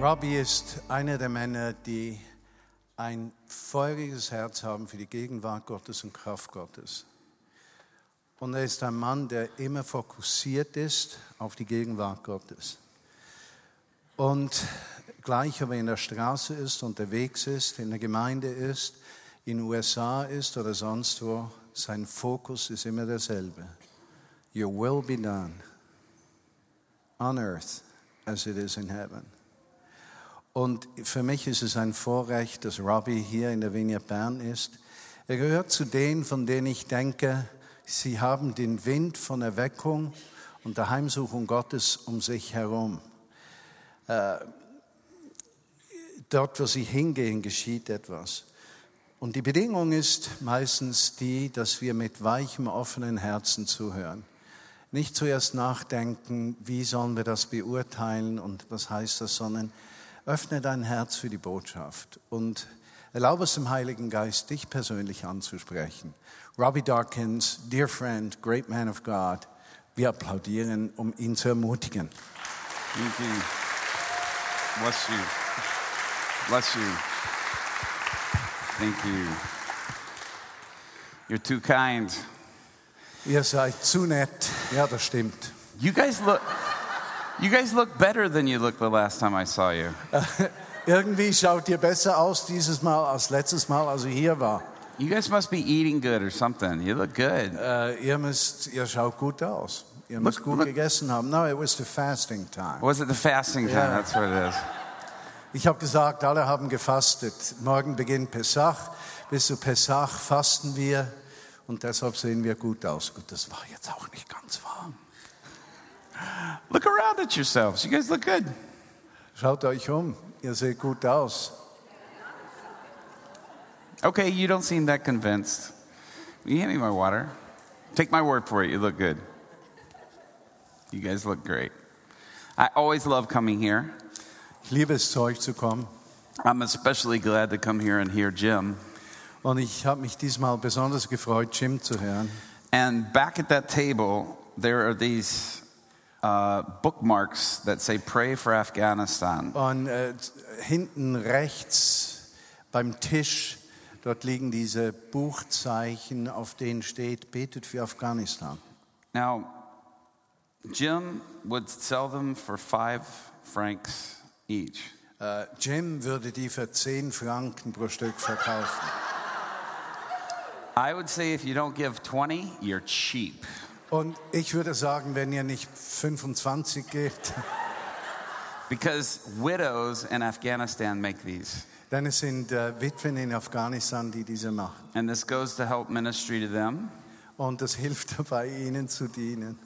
Robbie ist einer der Männer, die ein feuriges Herz haben für die Gegenwart Gottes und Kraft Gottes. Und er ist ein Mann, der immer fokussiert ist auf die Gegenwart Gottes. Und gleich, ob er in der Straße ist, unterwegs ist, in der Gemeinde ist, in den USA ist oder sonst wo, sein Fokus ist immer derselbe. Your will be done on earth as it is in heaven. Und für mich ist es ein Vorrecht, dass Robbie hier in der Vineyard Bern ist. Er gehört zu denen, von denen ich denke, sie haben den Wind von Erweckung und der Heimsuchung Gottes um sich herum. Äh, dort, wo sie hingehen, geschieht etwas. Und die Bedingung ist meistens die, dass wir mit weichem, offenen Herzen zuhören. Nicht zuerst nachdenken, wie sollen wir das beurteilen und was heißt das, sondern öffne dein Herz für die Botschaft und erlaube es dem Heiligen Geist, dich persönlich anzusprechen. Robbie Dawkins, dear friend, great man of God, wir applaudieren, um ihn zu ermutigen. Thank you. Bless you. Bless you. Thank you. You're too kind. Ihr seid zu nett. Ja, das stimmt. You guys look You guys look better than you looked the last time I saw you. Irgendwie schaut ihr besser aus dieses Mal als letztes Mal, als ich hier war. You guys must be eating good or something. You look good. Äh, ihr, müsst, ihr schaut gut aus. Ihr müsst Look- gut look- gegessen haben. No, it was the fasting time. Was it the fasting time? Yeah. That's what it is. Ich habe gesagt, alle haben gefastet. Morgen beginnt Pesach. Bis zu Pesach fasten wir. Und deshalb sehen wir gut aus. Gut, das war jetzt auch nicht ganz warm. Look around at yourselves. You guys look good. Schaut euch um. Ihr seht gut aus. Okay, you don't seem that convinced. Will you hand me my water? Take my word for it. You look good. You guys look great. I always love coming here. Ich liebe es, zu euch zu kommen. I'm especially glad to come here and hear Jim. Und ich habe mich diesmal besonders gefreut, Jim zu hören. And back at that table, there are these uh, bookmarks that say "Pray for Afghanistan." Und äh, hinten rechts beim Tisch, dort liegen diese Buchzeichen, auf denen steht, betet für Afghanistan. Now, Jim would sell them for five francs each. Äh, Jim würde die für 10 Franken pro Stück verkaufen. I would say if you don't give 20, you're cheap. Und ich würde sagen, wenn ihr nicht 25 gebt, Because widows in Afghanistan make these. dann es sind äh, Witwen in Afghanistan, die diese machen. And this goes to help ministry to them. Und das hilft dabei, ihnen zu dienen.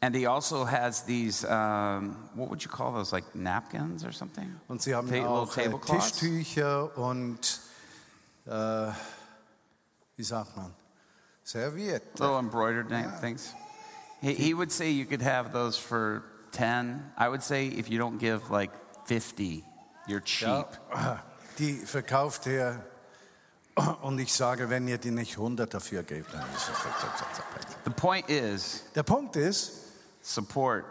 And he also has these, um, what would you call those, like napkins or something? Und sie haben Ta- little auch äh, tablecloths? Tischtücher und, äh, wie sagt man, Serviette. Little embroidered na- things. He, he would say you could have those for 10. I would say if you don't give like 50, you're cheap. Ja, die verkauft er. Und ich sage, wenn ihr die nicht 100 dafür gebt, dann ist es The point is Der Punkt ist, support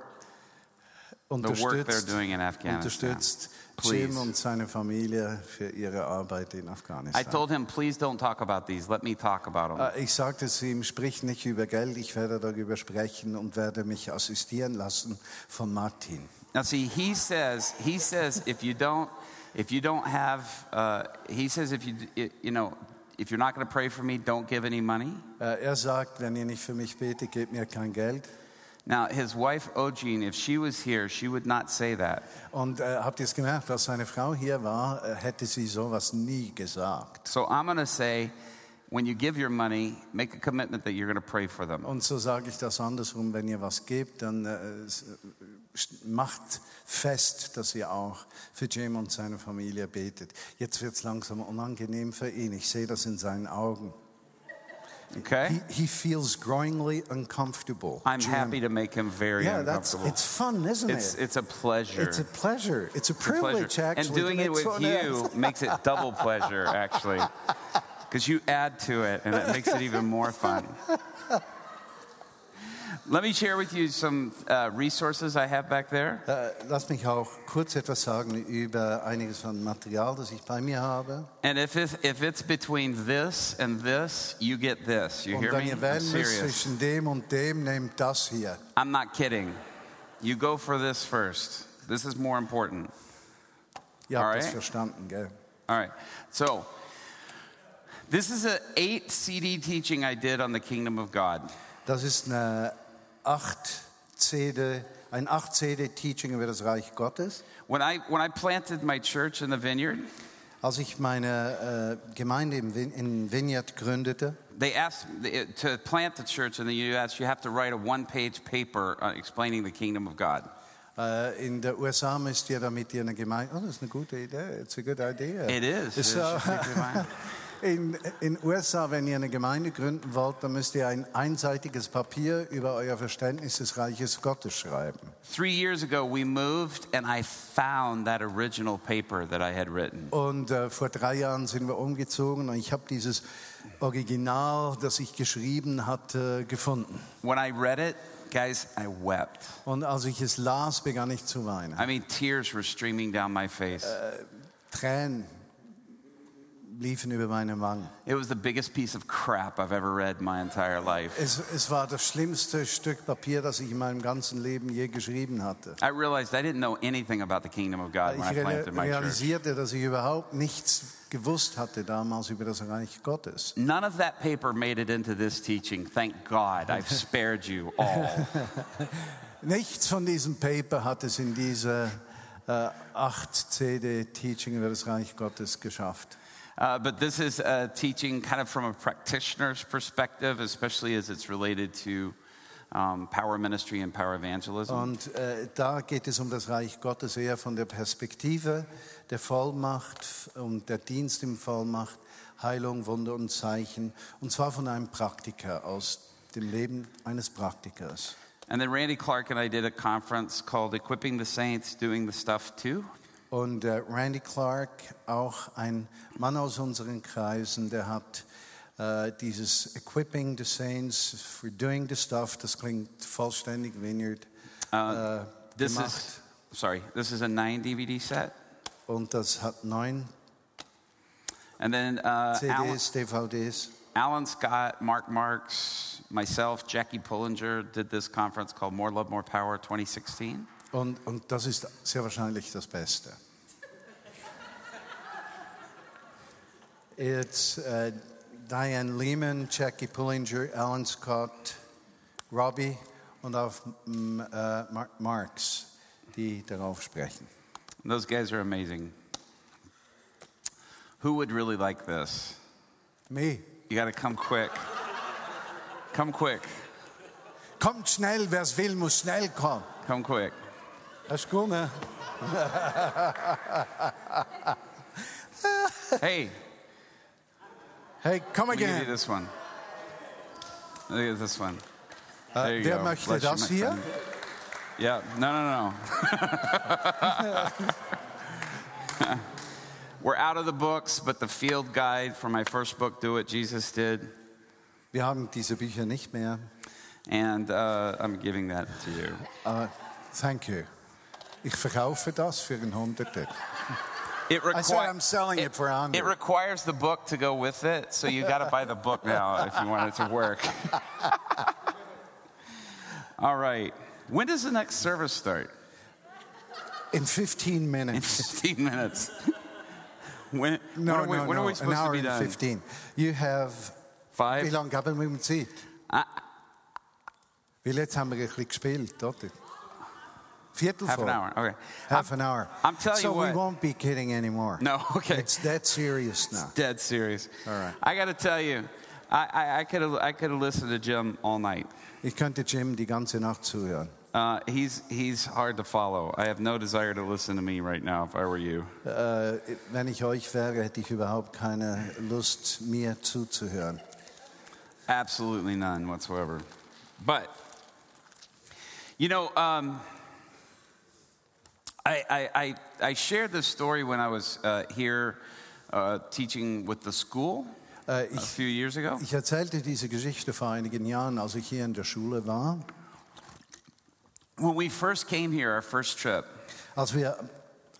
the work they're unterstützt, doing in Afghanistan. unterstützt Please. Jim und seine Familie für ihre Arbeit in I Afghanistan. told him, please don't talk about these. Let me talk about them. Äh, Ich sagte zu ihm, sprich nicht über Geld, ich werde darüber sprechen und werde mich assistieren lassen von Martin. Now, see, he says, he says, if you don't, if you don't have, uh, he says, if you, you know, if you're not going to pray for me, don't give any money. Äh, Er sagt, wenn ihr nicht für mich betet, gebt mir kein Geld. Now, his wife Ojin, if she was here, she would not say that. Und äh, habt ihr es gemerkt, als seine Frau hier war, äh, hätte sie sowas nie gesagt. So I'm going to say, when you give your money, make a commitment that you're going to pray for them. Und so sage ich das andersrum, wenn ihr was gebt, dann äh, s- macht fest, dass ihr auch für Jim und seine Familie betet. Jetzt wird es langsam unangenehm für ihn. Ich sehe das in seinen Augen. Okay? He, he feels growingly uncomfortable. I'm Jim. happy to make him very Yeah, that's it's fun, isn't It's, it? it's a pleasure. It's a pleasure. It's a It's a pleasure. privilege, actually. And doing it with you makes it double pleasure, actually. Because you add to it and it makes it even more fun. Let me share with you some uh, resources I have back there. Äh, Lass mich auch kurz etwas sagen über einiges von Material, das ich bei mir habe. And if it's, if it's between this and this, you get this. You Und hear me? I'm serious. zwischen dem und dem, nehmt das hier. I'm not kidding. You go for this first. This is more important. Ihr habt das verstanden, gell? All right. So, this is an eight CD teaching I did on the kingdom of God. Das ist eine 8 CD, ein 8 CD Teaching über das Reich Gottes. When I when I planted my church in the vineyard, Als ich meine äh, Gemeinde im Vin in Vineyard gründete, they asked to plant the church in the U.S. You have to write a one-page paper uh, explaining the kingdom of God. äh, in der USA müsst ihr damit ihr eine Gemeinde, oh, das ist eine gute Idee, it's a good idea. It is. It's, It's uh, just like mine. In in USA, wenn ihr eine Gemeinde gründen wollt, dann müsst ihr ein einseitiges Papier über euer Verständnis des Reiches Gottes schreiben. Three years ago, we moved, and I found that original paper that I had written. Und äh, vor drei Jahren sind wir umgezogen und ich habe dieses Original, das ich geschrieben hatte, gefunden. When I read it, guys, I wept. Und als ich es las, begann ich zu weinen. I mean, tears were streaming down my face. Tränen liefen über meine Wangen. It was the biggest piece of crap I've ever read my entire life. Es, es war das schlimmste Stück Papier, das ich in meinem ganzen Leben je geschrieben hatte. I realized I didn't know anything about the kingdom of God Ich when I planted my church. realisierte, dass ich überhaupt nichts gewusst hatte damals über das Reich Gottes. None of that paper made it into this teaching. Thank God I've spared you all. Nichts von diesem Paper hat es in diese äh, 8 CD Teaching über das Reich Gottes geschafft. Uh, but this is a teaching kind of from a practitioner's perspective, especially as it's related to um, power ministry and power evangelism. Und äh, da geht es um das Reich Gottes eher von der Perspektive der Vollmacht und der Dienst im Vollmacht, Heilung, Wunder und Zeichen. Und zwar von einem Praktiker aus dem Leben eines Praktikers. And then Randy Clark and I did a conference called Equipping the Saints, Doing the Stuff Too. Und äh, Randy Clark, auch ein Mann aus unseren Kreisen, der hat äh, dieses Equipping the Saints for Doing the Stuff, das klingt vollständig Vineyard, äh, This gemacht. is, sorry, this is a nine DVD set. Und das hat neun And then uh, Alan, CDs, DVDs. Alan Scott, Mark Marks, myself, Jackie Pullinger did this conference called More Love, More Power 2016. Und, und das ist sehr wahrscheinlich das Beste. It's uh, Diane Lehman, Jackie Pullinger, Alan Scott, Robbie und auch mm, äh, Mar Marks, die darauf sprechen. Those guys are amazing. Who would really like this? Me. You got to come quick. Come quick. Kommt schnell, wer es will, muss schnell kommen. Come quick. Ist gut, ne? Hey, Hey, come me give again. this one. Look at this one. Äh, There you wer go. möchte Bless das hier? Yeah, no, no, no. We're out of the books, but the field guide for my first book, Do What Jesus Did, Wir haben diese Bücher nicht mehr. and uh, I'm giving that to you. Aber thank you. Ich verkaufe das für ein Hunderter. It, I said I'm selling it for a it requires the book to go with it, so you got to buy the book now if you want it to work. All right. When does the next service start? In 15 minutes. In minutes. 15 minutes. When, No, when, are we, no, when no. are we An supposed to hour be and done? 15. You have... Five? Wie lange haben wir mit Zeit? Ah. Weil jetzt haben wir ein bisschen gespielt, oder? Viertel Half an hour. Okay. Half I'm, an hour. I'm telling so you what. we won't be kidding anymore. No, okay. It's that serious now. Dead serious. All right. I got to tell you, I, I, I could have I could have listened to Jim all night. Ich könnte Jim die ganze Nacht zuhören. Uh, he's, he's hard to follow. I have no desire to listen to me right now if I were you. Äh, wenn ich euch wäre, hätte ich überhaupt keine Lust, mir zuzuhören. Absolutely none whatsoever. But, you know, um, I, I, I, shared this story when I was uh, here uh, teaching with the school Äh, a ich, few years ago. ich erzählte diese Geschichte vor einigen Jahren, als ich hier in der Schule war. When we first came here, our first trip, Als wir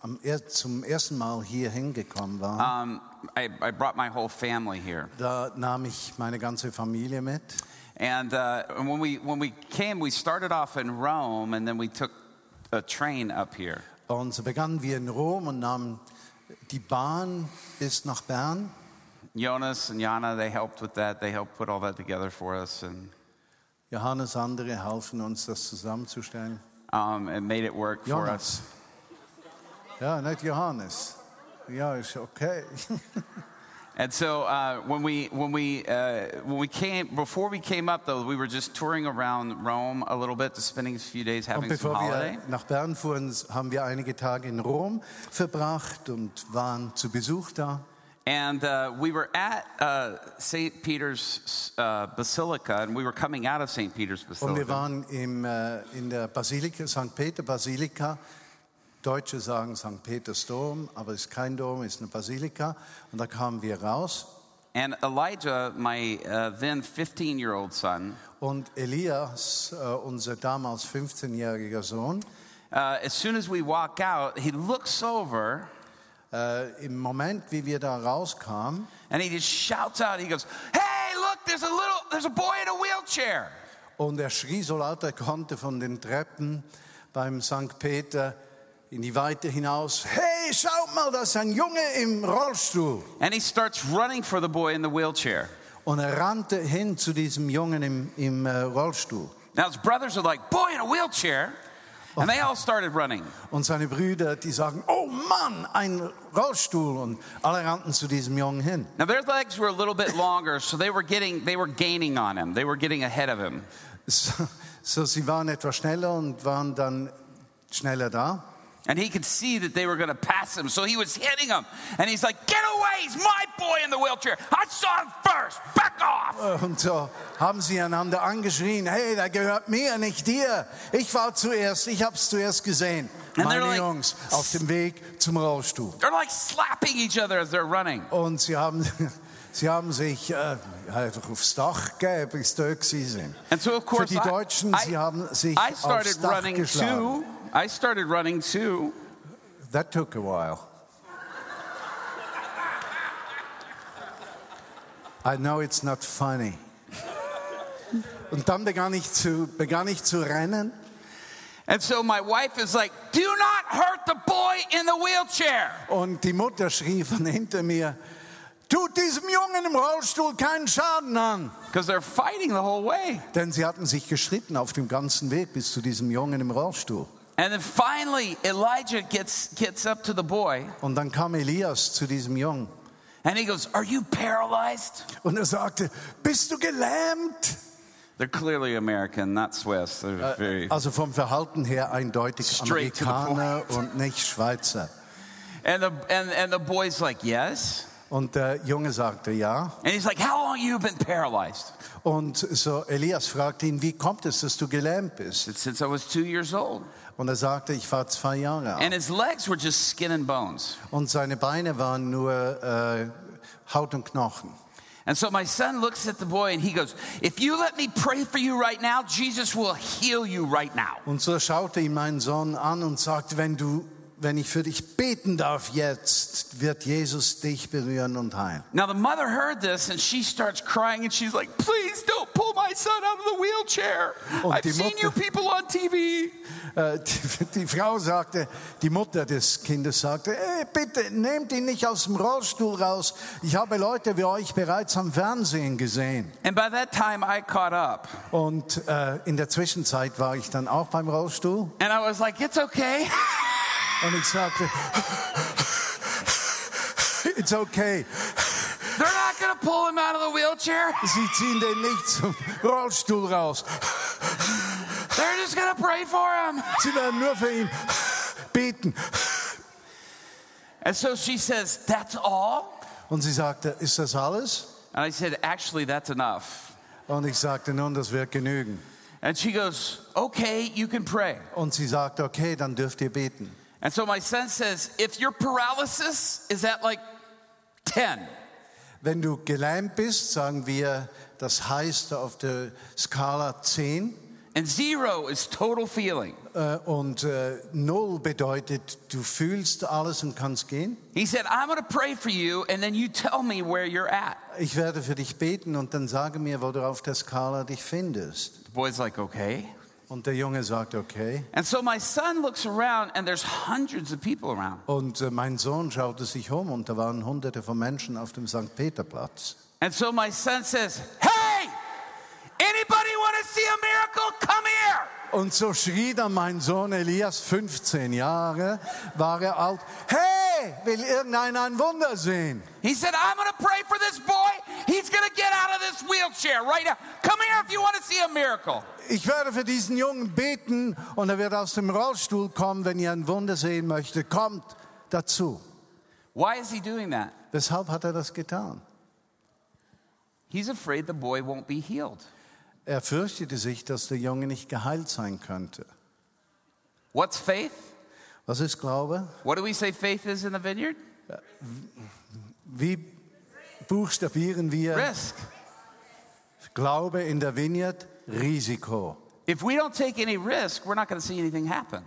am, er, zum ersten Mal hier hingekommen waren, um, I, I brought my whole family here. da nahm ich meine ganze Familie mit. And, uh, and when, we, when we came, we started off in Rome and then we took a train up here. Und so begannen wir in Rom und nahmen die Bahn bis nach Bern. Jonas and Jana, they helped with that. They helped put all that together for us and Johannes, andere halfen uns, das zusammenzustellen. um, and made it work for Jonas. us. Ja, nicht Johannes. Ja, ist okay. And so uh, when we when we uh, when we came before we came up though we were just touring around Rome a little bit, just spending a few days Und having some bevor holiday. wir nach Bern fuhren, haben wir einige Tage in Rom verbracht und waren zu Besuch da. And uh, we were at uh, St. Peter's uh, Basilica, and we were coming out of St. Peter's Und wir Basilica. waren im, äh, in der Basilika, St. Peter Basilika. Deutsche sagen St. Peters Dom, aber es ist kein Dom, es ist eine Basilika. Und da kamen wir raus. And Elijah, my uh, then 15 year old son, Und Elias, äh, unser damals 15-jähriger Sohn, uh, as soon as we walk out, he looks over äh, im Moment, wie wir da rauskamen, and he just shouts out. He goes, "Hey, look! There's a little, there's a boy in a wheelchair." und er schrie so laut er konnte von den Treppen beim St. Peter in die Weite hinaus, hey, schaut mal, das ist ein Junge im Rollstuhl. And he starts running for the boy in the wheelchair. Und er rannte hin zu diesem Jungen im, im äh, Rollstuhl. Now his brothers are like, "Boy in a wheelchair," and they all started running. Und seine Brüder, die sagen, oh Mann, ein Rollstuhl. Und alle rannten zu diesem Jungen hin. Now their legs were a little bit longer, so they were getting, they were gaining on him. They were getting ahead of him. So, so sie waren etwas schneller und waren dann schneller da. And he could see that they were going to pass him, so he was hitting him. And he's like, "Get away! He's my boy in the wheelchair. I saw him first. Back off!" Äh, und so haben sie einander angeschrien, hey, der gehört mir, nicht dir. Ich war zuerst, ich habe es zuerst gesehen. And they're Meine like- Jungs auf dem Weg zum Rollstuhl. They're like slapping each other as they're running. Und sie haben, sie haben sich äh, einfach aufs Dach gegeben, bis sie dort sind. And so of Für course die I, Deutschen, sie haben sich I aufs started Dach running geschlagen. too. I started running too. That took a while. I know it's not funny. Und dann begann ich zu, begann ich zu rennen. And so my wife is like, "Do not hurt the boy in the wheelchair." Und die Mutter schrie von hinter mir, tut diesem Jungen im Rollstuhl keinen Schaden an. Because they're fighting the whole way. Denn sie hatten sich gestritten auf dem ganzen Weg bis zu diesem Jungen im Rollstuhl. And then finally, Elijah gets, gets up to the boy Und dann kam Elias zu diesem Jungen and he goes, Are you paralyzed? und er sagte, bist du gelähmt? They're clearly American, not Swiss. They're very. Also vom Verhalten her eindeutig Straight to the Amerikaner und nicht Schweizer. And the, and, and the boy's like, Yes. Und der Junge sagte ja. And he's like, How long you been paralyzed? Und so Elias fragte ihn, wie kommt es, dass du gelähmt bist? Since I was two years old. Und er sagte, ich war zwei Jahre alt. And his legs were just skin and bones. Und seine Beine waren nur äh, Haut und Knochen. And so my son looks at the boy and he goes, If you let me pray for you right now, Jesus will heal you right now. Und so schaute ihn mein Sohn an und sagte, wenn du, wenn ich für dich beten darf jetzt, wird Jesus dich berühren und heilen. Now the mother heard this and she starts crying and she's like, Please don't pull my son out of the wheelchair. Und I've die seen you Mutter- people on TV. Äh, die, die Frau sagte, die Mutter des Kindes sagte, hey, bitte nehmt ihn nicht aus dem Rollstuhl raus. Ich habe Leute wie euch bereits am Fernsehen gesehen. And by that time I caught up. Und äh, in der Zwischenzeit war ich dann auch beim Rollstuhl And I was like, It's okay. und ich sagte, it's okay. They're not going to pull him out of the wheelchair. Sie ziehen den nicht zum Rollstuhl raus. They're just gonna pray for him. Sie werden nur für ihn beten. And so she says, That's all? Und sie sagte, ist das alles? And I said, Actually, that's enough. Und ich sagte, nun, das wird genügen. And she goes, Okay, you can pray. Und sie sagte, okay, dann dürft ihr beten. And so my son says, If your paralysis is at like 10, Wenn du gelähmt bist, sagen wir, das heißt auf der Skala 10 and zero is total feeling, äh, und äh, 0 bedeutet, du fühlst alles und kannst gehen. he said, I'm gonna pray for you, and then you tell me where you're at. Ich werde für dich beten und dann sage mir, wo du auf der Skala dich findest. The boy's like, Okay. Und der Junge sagt, okay. And so my son looks around, and there's hundreds of people around. Und äh, mein Sohn schaute sich um und da waren hunderte von Menschen auf dem St. Peterplatz. And so my son says, Hey, anybody want to see a miracle? Come here. Und so schrie dann mein Sohn Elias, 15 Jahre, war er alt, hey, will irgendeiner ein Wunder sehen? He said, I'm going to pray for this boy. He's going to get out of this wheelchair right now. Come here if you want to see a miracle. Ich werde für diesen Jungen beten und er wird aus dem Rollstuhl kommen, wenn ihr ein Wunder sehen möchtet. Kommt dazu. Why is he doing that? Weshalb hat er das getan? He's afraid the boy won't be healed. Er fürchtete sich, dass der Junge nicht geheilt sein könnte. What's faith? Was ist Glaube? What do we say faith is in the vineyard? Wie buchstabieren wir Risk. Glaube in der Vineyard? Risiko. If we don't take any risk, we're not going to see anything happen.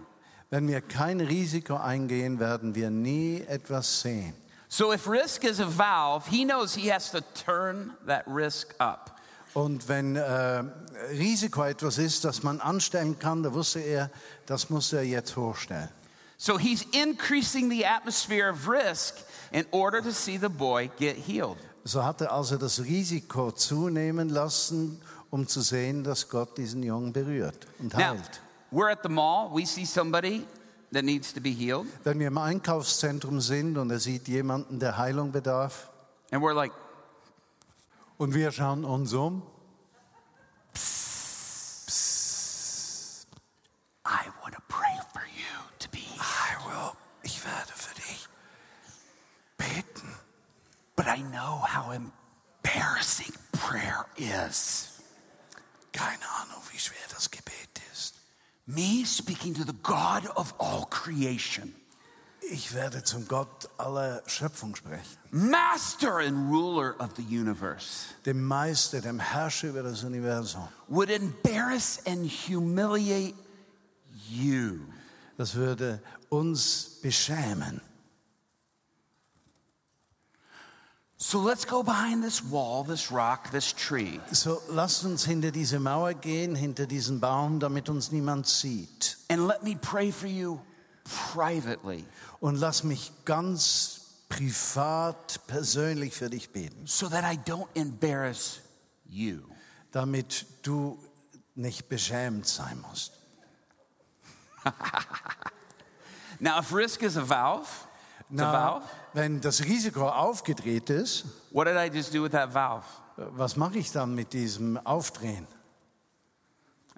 Wenn wir kein Risiko eingehen, werden wir nie etwas sehen. So if risk is a valve, he knows he has to turn that risk up. Und wenn äh, Risiko etwas ist, das man anstellen kann, da wusste er, das muss er jetzt hochstellen. So he's increasing the atmosphere of risk in order to see the boy get healed. So hat er also das Risiko zunehmen lassen, um zu sehen, dass Gott diesen Jungen berührt und Now, heilt. we're at the mall, we see somebody that needs to be healed, Wenn wir im Einkaufszentrum sind und er sieht jemanden, der Heilung bedarf, and we're like, und wir schauen uns um, I want to pray for you to be. I will, ich werde für dich beten. But I know how embarrassing prayer is. Keine Ahnung, wie schwer das Gebet ist. Me speaking to the God of all creation, Ich werde zum Gott aller Schöpfung sprechen, master and ruler of the universe, dem Meister, dem Herrscher über das Universum. would embarrass and humiliate you. Das würde uns beschämen. So let's go behind this wall, this rock, this tree. So lasst uns hinter diese Mauer gehen, hinter diesen Baum, damit uns niemand sieht. And let me pray for you privately Und lass mich ganz privat, persönlich für dich beten, so that I don't embarrass you. damit du nicht beschämt sein musst. Now, if risk is a valve, it's a Na, valve. wenn das Risiko aufgedreht ist, What did I just do with that valve? was mache ich dann mit diesem Aufdrehen?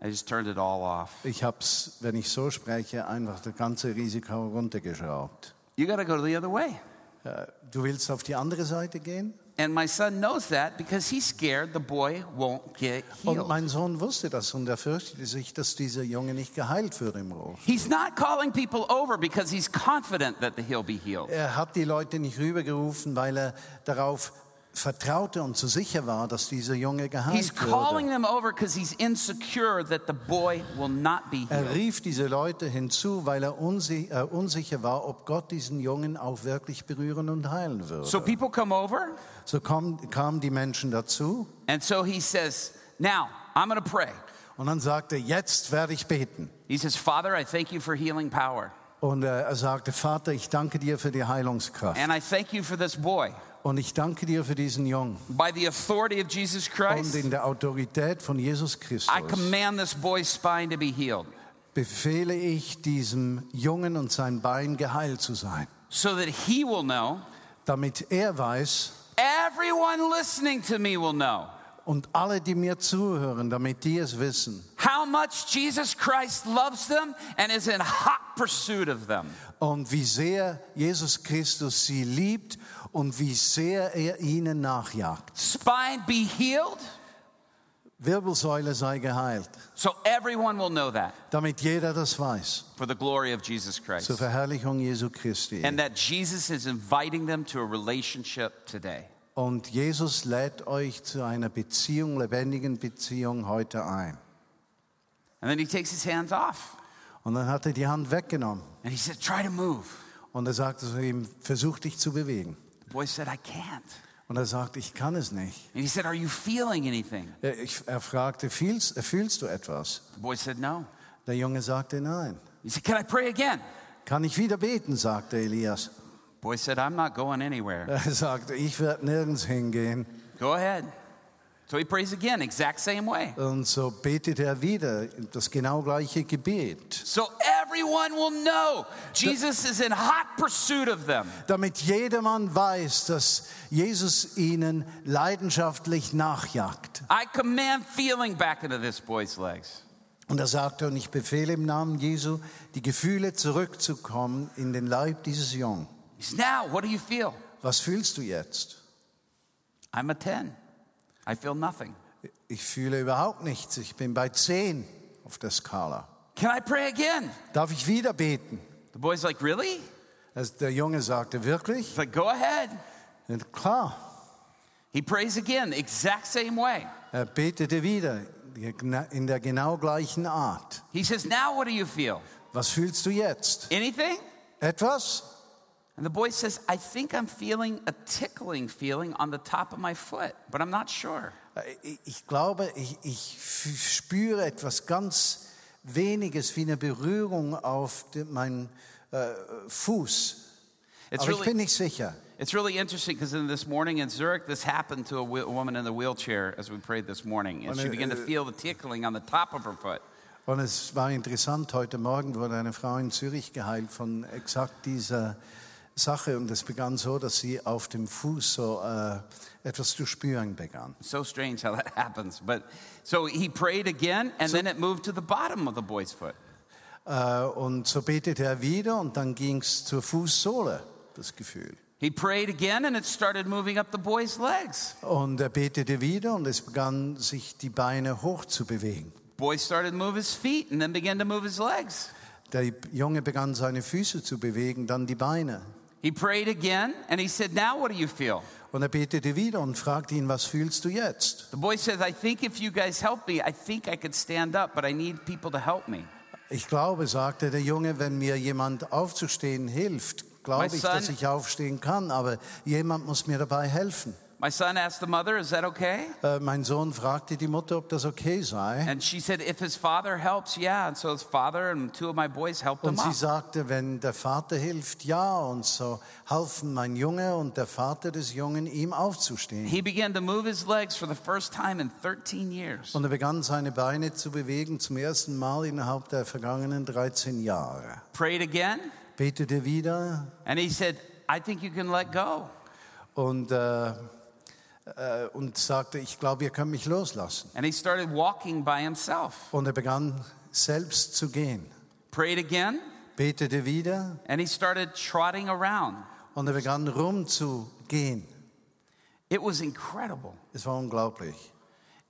I just turned it all off. Ich habe es, wenn ich so spreche, einfach das ganze Risiko runtergeschraubt. You got to go the other way. Äh, Du willst auf die andere Seite gehen? And my son knows that because he's scared the boy won't get Und healed. mein Sohn wusste das und er fürchtete sich, dass dieser Junge nicht geheilt würde im Rohr. He's not calling people over because he's confident that he'll be healed. Er hat die Leute nicht rübergerufen, weil er darauf vertraute und so sicher war, dass dieser Junge He's geheilt calling würde. them over because he's insecure that the boy will not be Er rief diese Leute hinzu, weil er unsi äh, unsicher war, ob Gott diesen Jungen auch wirklich berühren und heilen würde. So people come over, So kam, kamen die Menschen dazu and so he says, Now, I'm going to pray. und dann sagte, jetzt werde ich beten. He says, Father, I thank you for healing power. Und er sagte, Vater, ich danke dir für die Heilungskraft. And I thank you for this boy. Und ich danke dir für diesen Jungen. By the authority of Jesus Und Christ, in der Autorität von Jesus Christus. I command this boy's spine to be healed. Befehle ich diesem Jungen und sein Bein geheilt zu sein, so that he will know, damit er weiß. Everyone listening to me will know. Und alle, die mir zuhören, damit die es wissen, how much Jesus Christ loves them and is in hot pursuit of them. Und wie sehr Jesus Christus sie liebt und wie sehr er ihnen nachjagt. Spine be healed, Wirbelsäule sei geheilt, so everyone will know that damit jeder das weiß, for the glory of Jesus Christ. zur Verherrlichung Jesu Christi. And that Jesus is inviting them to a relationship today. Und Jesus lädt euch zu einer Beziehung, lebendigen Beziehung heute ein. And then he takes his hands off Und dann hat er die Hand weggenommen and he said, Try to move. und er sagte zu ihm, versuch dich zu bewegen. Boy said, I can't. Und er sagt, ich kann es nicht. And he said, Are you feeling anything? Er, ich, er fragte, fühlst, fühlst du etwas? The boy said, No. Der Junge sagte, nein. He said, Can I pray again? Kann ich wieder beten, sagte Elias. Boy said, I'm not going anywhere. Er sagte, ich werde nirgends hingehen. Go ahead. So he prays again, exact same way. Und so betet er wieder das genau gleiche Gebet. So everyone will know Jesus is in hot pursuit of them. Damit jedermann weiß, dass Jesus ihnen leidenschaftlich nachjagt. I command feeling back into this boy's legs. Und er sagte, und ich befehle im Namen Jesu, die Gefühle zurückzukommen in den Leib dieses Jungen. Now, what do you feel? Was fühlst du jetzt? I'm a 10. I feel nothing. Ich fühle überhaupt nichts. Ich bin bei 10 auf der Skala. Can I pray again? Darf ich wieder beten? The boy's like, Really? Also der Junge sagte, wirklich? He's like, Go ahead. Ja, klar. He prays again, exact same way. Er betete wieder in der genau gleichen Art. He says, Now, what do you feel? Was fühlst du jetzt? Anything? Etwas? And the boy says, I think I'm feeling a tickling feeling on the top of my foot, but I'm not sure. Ich- Ich glaube, ich, ich spüre etwas ganz weniges wie eine Berührung auf meinen äh, Fuß. It's Aber ich bin really, nicht sicher. it's really interesting because in this morning in Zurich, this happened to a wheel- woman in the wheelchair as we prayed this morning. And she began to äh, feel the tickling on the top of her foot. Und es war interessant, heute Morgen wurde eine Frau in Zürich geheilt von exakt dieser Sache. Und es begann so, dass sie auf dem Fuß so äh, etwas zu spüren begann. So strange how that happens. But so he prayed again, and then it moved to the bottom of the boy's foot. Äh, und so betete er wieder und dann ging es zur Fußsohle, das Gefühl. He prayed again, and it started moving up the boy's legs. Und er betete wieder und es begann sich die Beine hoch zu bewegen. Boy started to move his feet, and then began to move his legs. Der Junge begann seine Füße zu bewegen, dann die Beine. He prayed again, and he said, Now what do you feel? Und er betete wieder und fragte ihn, was fühlst du jetzt? The boy says, I think if you guys help me, I think I could stand up, but I need people to help me. Ich glaube, sagte der Junge, wenn mir jemand aufzustehen hilft, glaube My ich, son- dass ich aufstehen kann, aber jemand muss mir dabei helfen. My son asked the mother, Is that okay? Äh, mein Sohn fragte die Mutter, ob das okay sei. And she said, If his father helps, yeah. And so his father and two of my boys helped him Und sie up. sagte, wenn der Vater hilft, ja. Und so halfen mein Junge und der Vater des Jungen, ihm aufzustehen. He began to move his legs for the first time in 13 years. Und er begann seine Beine zu bewegen zum ersten Mal innerhalb der vergangenen 13 Jahre. Prayed again, Betete wieder and he said, I think you can let go. und, äh, äh, und sagte, ich glaube, ihr könnt mich loslassen. And he started walking by himself. Und er begann selbst zu gehen. Prayed again, Betete wieder and he started trotting around. und er begann rumzugehen. It was incredible. Es war unglaublich.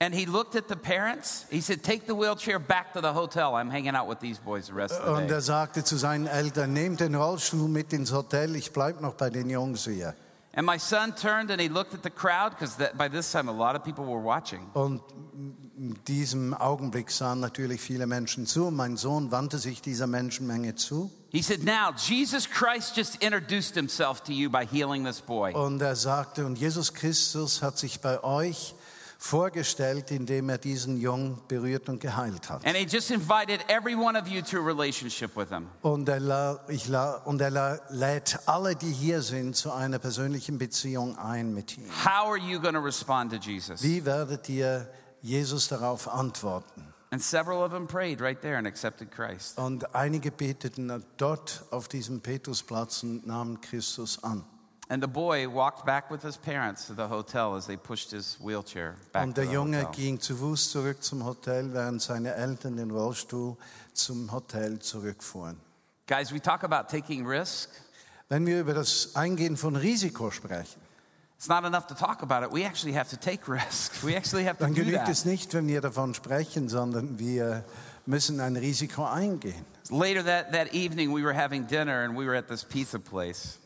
And he looked at the parents. He said, Take the wheelchair back to the hotel. I'm hanging out with these boys the rest of the Und day. er sagte zu seinen Eltern, nehmt den Rollstuhl mit ins Hotel, ich bleib noch bei den Jungs hier. And my son turned and he looked at the crowd because by this time a lot of people were watching. Und in diesem Augenblick sahen natürlich viele Menschen zu. Mein Sohn wandte sich dieser Menschenmenge zu He said, Now, Jesus Christ just introduced himself to you by healing this boy. und er sagte, und Jesus Christus hat sich bei euch vorgestellt, indem er diesen Jungen berührt und geheilt hat. And he just invited every one of you to a relationship with him. Und er, ich und er lädt alle, die hier sind, zu einer persönlichen Beziehung ein mit ihm. How are you going to respond to Jesus? Wie werdet ihr Jesus darauf antworten? And several of them prayed right there and accepted Christ. Und einige beteten dort auf diesem Petrusplatz und nahmen Christus an. And the boy walked back with his parents to the hotel as they pushed his wheelchair back Und to der the Junge hotel. ging zu Fuß zurück zum Hotel, während seine Eltern den Rollstuhl zum Hotel zurückfuhren. Guys, we talk about taking risk. Wenn wir über das Eingehen von Risiko sprechen, It's not enough to talk about it. We actually have to take risks. We actually have to dann genügt es nicht, wenn wir davon sprechen, sondern wir müssen ein Risiko eingehen. Later that, that evening, we were having dinner and we were at this pizza place.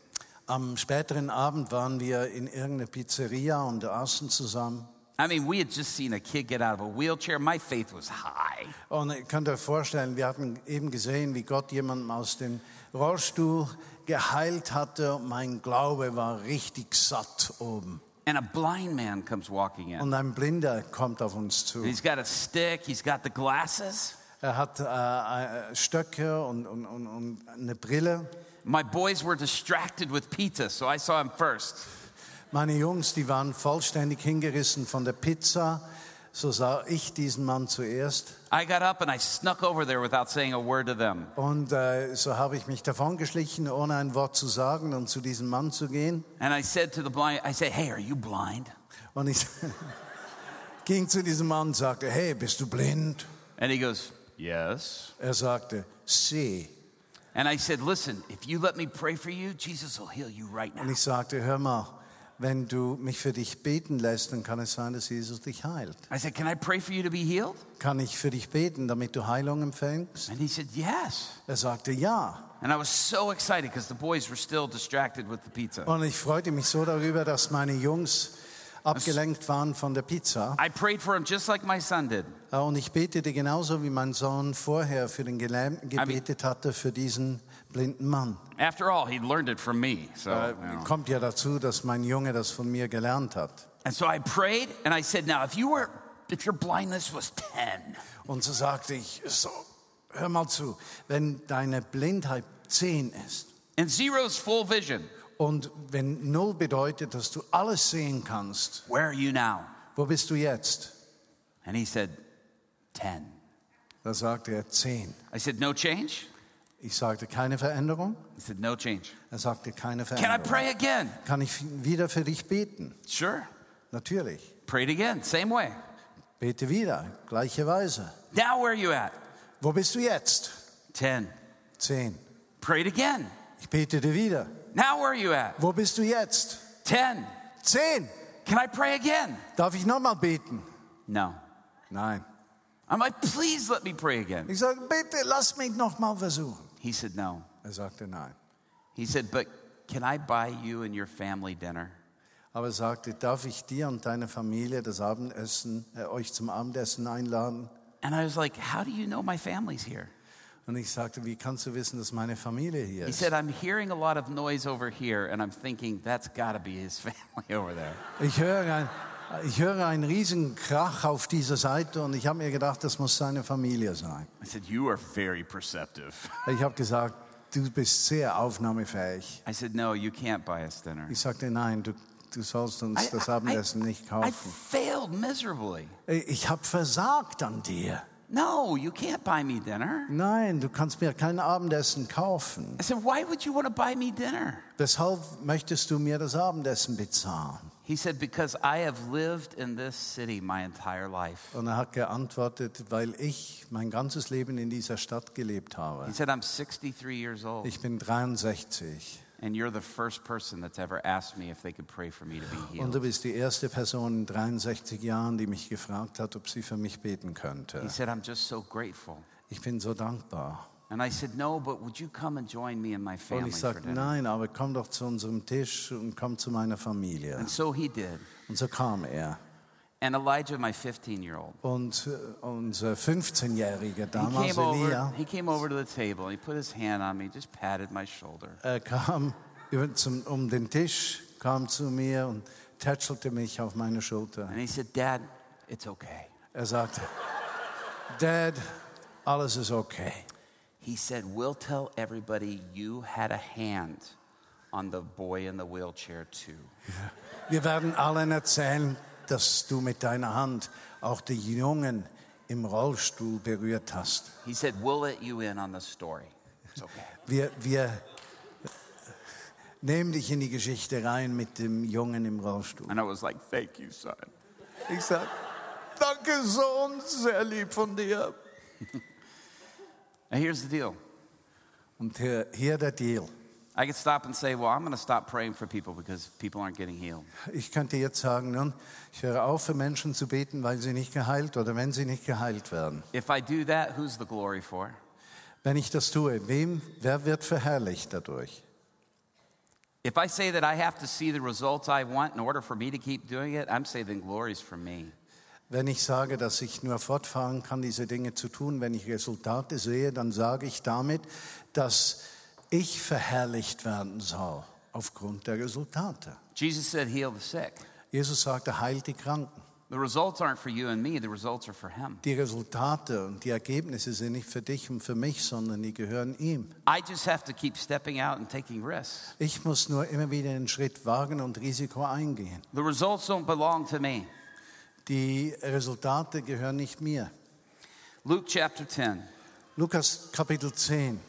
Am späteren Abend waren wir in irgendeiner Pizzeria und aßen zusammen. I mean, we had just seen a kid get out of a wheelchair. My faith was high. Und ihr könnt euch vorstellen, wir hatten eben gesehen, wie Gott jemanden aus dem Rollstuhl geheilt hatte. Mein Glaube war richtig satt oben. And a blind man comes walking in. Und ein Blinder kommt auf uns zu. He's got a stick, he's got the glasses. Er hat äh, äh, Stöcke und, und, und eine Brille. My boys were distracted with pizza, so I saw him first. Meine Jungs, die waren vollständig hingerissen von der Pizza. So sah ich diesen Mann zuerst. I got up and I snuck over there without saying a word to them. Und äh, so habe ich mich davongeschlichen, ohne ein Wort zu sagen und zu diesem Mann zu gehen. And I said to the blind, I said, Hey, are you blind? Und ich ging zu diesem Mann und sagte, hey, bist du blind? And he goes, Yes. Er sagte, seh. And I said, Listen, if you let me pray for you, Jesus will heal you right Und now. ich sagte, hör mal, wenn du mich für dich beten lässt, dann kann es sein, dass Jesus dich heilt. I said, Can I pray for you to be healed? Kann ich für dich beten, damit du Heilung empfängst? And he said, Yes. Er sagte, ja. And I was so excited because the boys were still distracted with the pizza. Und ich freute mich so darüber, dass meine Jungs abgelenkt waren von der Pizza. I prayed for him just like my son did. Äh, Und ich betete genauso, wie mein Sohn vorher für den Gelähmten gebetet hatte, für diesen blinden Mann. After all, he learned it from me. So, Äh, you know. Kommt ja dazu, dass mein Junge das von mir gelernt hat. and so I prayed and I said, Now, if you were, if your blindness was 10, Und so sagte ich, so, hör mal zu, wenn deine Blindheit 10 ist and zero's full vision, und wenn null bedeutet, dass du alles sehen kannst, where are you now? wo bist du jetzt? And he said, 10. Da sagte er 10. I said, No change? Ich sagte, keine Veränderung? He said, No change. Er sagte, keine Can I Veränderung. pray again? Kann ich wieder für dich beten? Sure. Natürlich. Prayed again, same way. Bete wieder, gleiche Weise. Now, where are you at? Wo bist du jetzt? 10. 10. Prayed again. Ich betete wieder. Now, where are you at? Wo bist du jetzt? 10. 10. Can I pray again? Darf ich nochmal beten? No. Nein. I'm like, please let me pray again. Ich sage, bitte lass mich nochmal versuchen. He said, no. Er sagte nein. He said, but can I buy you and your family dinner? Aber er sagte, darf ich dir und deine Familie das Abendessen, äh, euch zum Abendessen einladen? And I was like, how do you know my family's here? Und ich sagte, wie kannst du wissen, dass meine Familie hier He ist? said, I'm hearing a lot of noise over here, and I'm thinking, that's got to be his family over there. Ich höre, ein, ich höre einen riesen Krach auf dieser Seite und ich habe mir gedacht, das muss seine Familie sein. I said, you are very perceptive. Ich habe gesagt, du bist sehr aufnahmefähig. I said, no, you can't buy us dinner. Ich sagte, nein, du, du sollst uns I- das I- Abendessen nicht I kaufen. failed miserably. Ich habe versagt an dir. No, you can't buy me dinner. Nein, du kannst mir kein Abendessen kaufen. I said, why would you want to buy me dinner? Weshalb möchtest du mir das Abendessen bezahlen? He said, because I have lived in this city my entire life. Und er hat geantwortet, weil ich mein ganzes Leben in dieser Stadt gelebt He habe. said, I'm 63 years old, Ich bin 63 and you're the first person that's ever asked me if they could pray for me to be healed. und du bist die erste Person in 63 Jahren, die mich gefragt hat, ob sie für mich beten könnte. He said, I'm just so grateful. Ich bin so dankbar. And I said, no, but would you come and join me and my family Und ich sagte, nein, aber komm doch zu unserem Tisch und komm zu meiner Familie. And so he did. Und so kam er. And Elijah, my 15 year old, Und äh, unser 15-Jähriger damals he came, over, he came over to the table and he put his hand on me, just patted my shoulder. er kam zum, um den Tisch, kam zu mir und tätschelte mich auf meine Schulter. And he said, Dad, it's okay. Er sagte, Dad, alles ist okay. He said, We'll tell everybody you had a hand on the boy in the wheelchair, too. Wir werden allen erzählen, dass du mit deiner Hand auch die Jungen im Rollstuhl berührt hast. He said, We'll let you in on the story. It's okay. Wir, wir, Nimm dich in die Geschichte rein mit dem Jungen im Rollstuhl. And I was like, thank you, son. Ich sag, danke Sohn, sehr lieb von dir. Now here's the deal. Und hier, hier der Deal. I could stop and say, well, I'm going to stop praying for people because people aren't getting healed. Ich könnte jetzt sagen, nun, ich höre auf, für Menschen zu beten, weil sie nicht geheilt oder wenn sie nicht geheilt werden. If I do that, who's the glory for? Wenn ich das tue, wem, wer wird verherrlicht dadurch? If I say that I have to see the results I want in order for me to keep doing it, I'm saying then glory's for me. Wenn ich sage, dass ich nur fortfahren kann, diese Dinge zu tun, wenn ich Resultate sehe, dann sage ich damit, dass ich verherrlicht werden soll aufgrund der Resultate. Jesus said, heal the sick. Jesus sagte, heilt die Kranken. The results aren't for you and me, the results are for him. Die Resultate und die Ergebnisse sind nicht für dich und für mich, sondern die gehören ihm. I just have to keep stepping out and taking risks. Ich muss nur immer wieder einen Schritt wagen und Risiko eingehen. The results don't belong to me. Die Resultate gehören nicht mir. Luke chapter 10. Lukas Kapitel 10.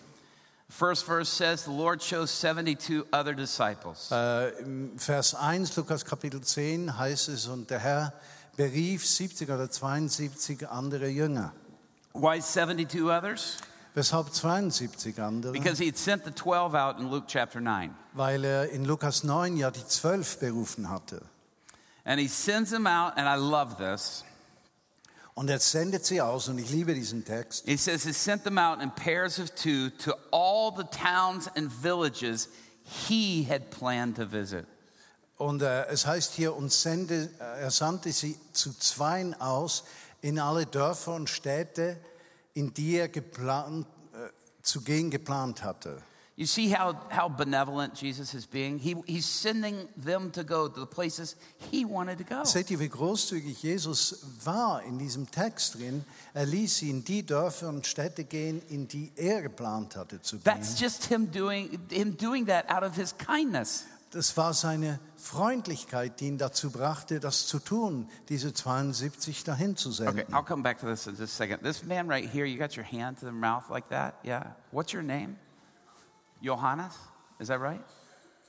First verse says, The Lord chose 72 other disciples. Äh, Vers 1, Lukas Kapitel 10 heißt es, und der Herr berief 70 oder 72 andere Jünger. Why 72 others? Weshalb 72 andere? Because he had sent the 12 out in Luke chapter 9. Weil er in Lukas 9 ja die zwölf berufen hatte. And he sends them out, and I love this. Und er sendet sie aus, und ich liebe diesen Text. He says he sent them out in pairs of two to all the towns and villages he had planned to visit. Und äh, es heißt hier, und sende, äh, er sandte sie zu Zweien aus in alle Dörfer und Städte, in die er geplant, äh, zu gehen geplant hatte. You see how, how benevolent Jesus is being? He, he's sending them to go to the places he wanted to go. Seht ihr, wie großzügig Jesus war in diesem Text drin? Er ließ sie in die Dörfer und Städte gehen, in die er geplant hatte zu gehen. That's just him doing, him doing that out of his kindness. Das war seine Freundlichkeit, die ihn dazu brachte, das zu tun, diese 72 dahin zu Okay, senden. I'll come back to this in just a second. This man right here, you got your hand to the mouth like that? Yeah. What's your name? Johannes? Is that right?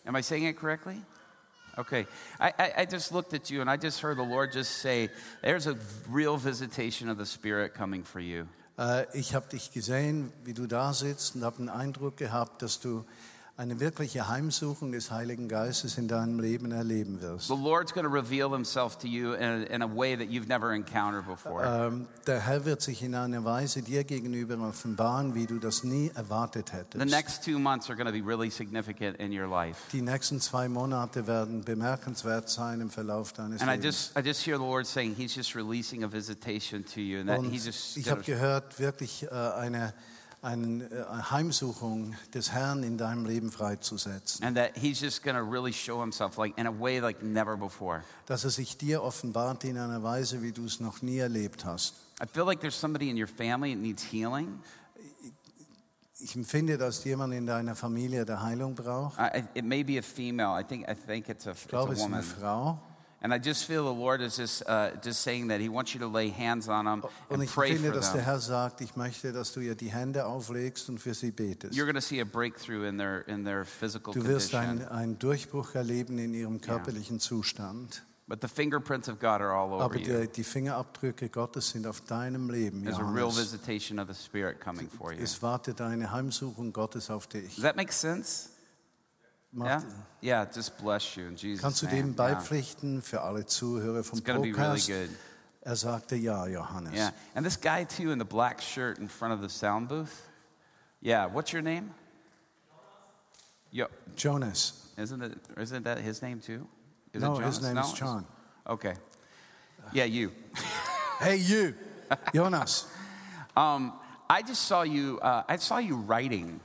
Am I saying it correctly? Okay. I, I, I just looked at you and I just heard the Lord just say, there's a real visitation of the Spirit coming for you. Äh, Ich habe dich gesehen, wie du da sitzt und habe Eindruck gehabt, dass du eine wirkliche Heimsuchung des Heiligen Geistes in deinem Leben erleben wirst. The Lord's going to reveal himself to you in a, in a way that you've never encountered before. Ähm, Der Herr wird sich in einer Weise dir gegenüber offenbaren, wie du das nie erwartet The hättest. next two months are going to be really significant in your life. Die nächsten zwei Monate werden bemerkenswert sein im Verlauf deines And I Lebens. just, I just hear the Lord saying He's just releasing a visitation to you, and that Und He's just ich habe gehört, wirklich äh, eine, eine äh, Heimsuchung des Herrn in deinem Leben freizusetzen. and that He's just going to really show Himself like in a way like never before. Dass er sich dir offenbart in einer Weise, wie du es noch nie erlebt hast. I feel like there's somebody in your family that needs healing. Ich empfinde, dass jemand in deiner Familie der Heilung braucht. I, it may be a female. I think, I think it's a, Ich it's glaube, a es ist eine woman. Frau. And I just feel the Lord is just, uh, just saying that He wants you to lay hands on them and pray finde, for dass der them. Herr sagt, ich möchte, dass du ihr die Hände auflegst und für sie betest. You're going to see a breakthrough in their, in their physical Du wirst condition. einen, einen Durchbruch erleben in ihrem körperlichen Zustand. But the fingerprints of God are all over Aber you. die, die Fingerabdrücke Gottes sind auf deinem Leben. There's a real Johannes. visitation of the Spirit coming for you. Does Es wartet eine Heimsuchung Gottes auf dich. that make sense? Macht, Yeah? Yeah, just bless you in Jesus' Kannst du name. dem Yeah. beipflichten für alle Zuhörer vom It's gonna be really good. Er sagte ja, Johannes. Yeah. And this guy, too, in the black shirt in front of the sound booth. Yeah, what's your name? Yo, Jonas. isn't, it, isn't that his name, too? Is No, his name No, is John. Okay. Yeah, you. Hey, you. Jonas. Um, I just saw you, uh, I saw you writing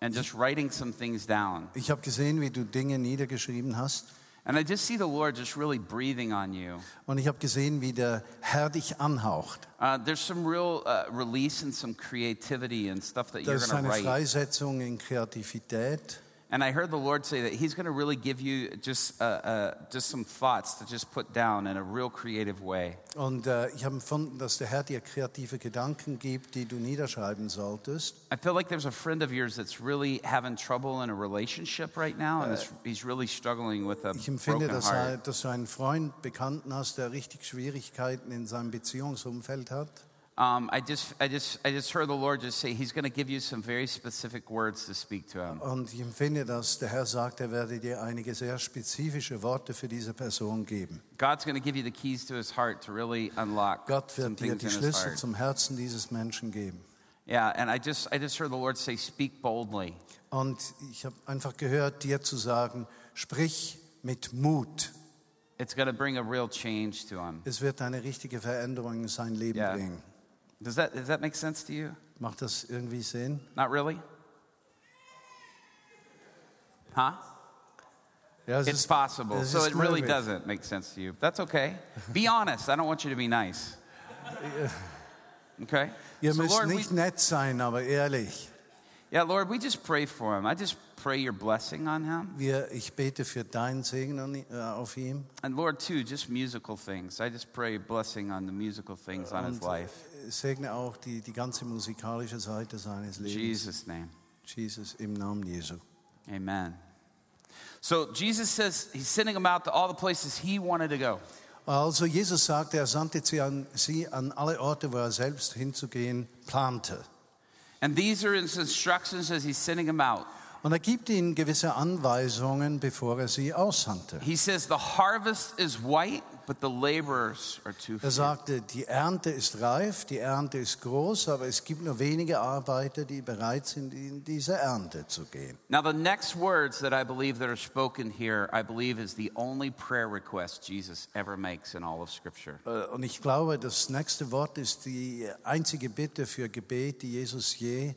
and just writing some things down. Ich habe gesehen, wie du Dinge niedergeschrieben hast. And I just see the Lord just really breathing on you. Und ich habe gesehen, wie der Herr dich anhaucht. Uh, there's some real uh, release and some creativity and stuff that you're Das ist going to eine write. Freisetzung in Kreativität. And I heard the Lord say that He's going to really give you just, uh, uh, just some thoughts to just put down in a real creative way. Und äh, ich habe empfunden, dass der Herr dir kreative Gedanken gibt, die du niederschreiben solltest. I feel like there's a friend of yours that's really having trouble in a relationship right now, and is- he's really struggling with a Ich empfinde, broken dass, heart. dass du einen Freund, Bekannten hast, der richtig Schwierigkeiten in seinem Beziehungsumfeld hat. Um, I just, I just, I just heard the Lord just say He's going to give you some very specific words to speak to him. Und ich empfinde, dass der Herr sagt, er werde dir einige sehr spezifische Worte für diese Person geben. God's going to give you the keys to His heart to really unlock Gott wird dir die Schlüssel zum Herzen dieses Menschen geben. Yeah, and I just, I just heard the Lord say, "Speak boldly." Und ich habe einfach gehört, dir zu sagen, sprich mit Mut. It's going to bring a real change to him. Es wird eine richtige Veränderung in sein Leben Ja. bringen. Does that, does that make sense to you? Macht das irgendwie Sinn? Not really? Huh? Ja, It's ist- possible. So it really möglich. doesn't make sense to you. That's okay. Be honest. I don't want you to be nice. Okay? Ihr So müsst Lord, we, nicht nett sein, aber ehrlich. yeah, Lord, we just pray for him. I just pray your blessing on him. Wir, ich bete für deinen Segen an, äh, auf ihm. And Lord, too, just musical things. I just pray blessing on the musical things on his life. Segne auch die, die ganze musikalische Seite seines In Lebens. Jesus' name. Jesus, im Namen Jesu. Amen. So Jesus says he's sending them out to all the places he wanted to go. Also Jesus sagte, er sandte sie an, sie an alle Orte, wo er selbst hinzugehen plante. And these are his instructions as he's sending them out. Und er gibt ihnen gewisse Anweisungen, bevor er sie aussandte. He says the harvest is white, but the laborers are too Er few. sagte, die Ernte ist reif, die Ernte ist groß, aber es gibt nur wenige Arbeiter, die bereit sind, in diese Ernte zu gehen. Now, the next words that I believe that are spoken here, I believe is the only prayer request Jesus ever makes in all of Scripture. Äh, Und ich glaube, das nächste Wort ist die einzige Bitte für Gebet, die Jesus je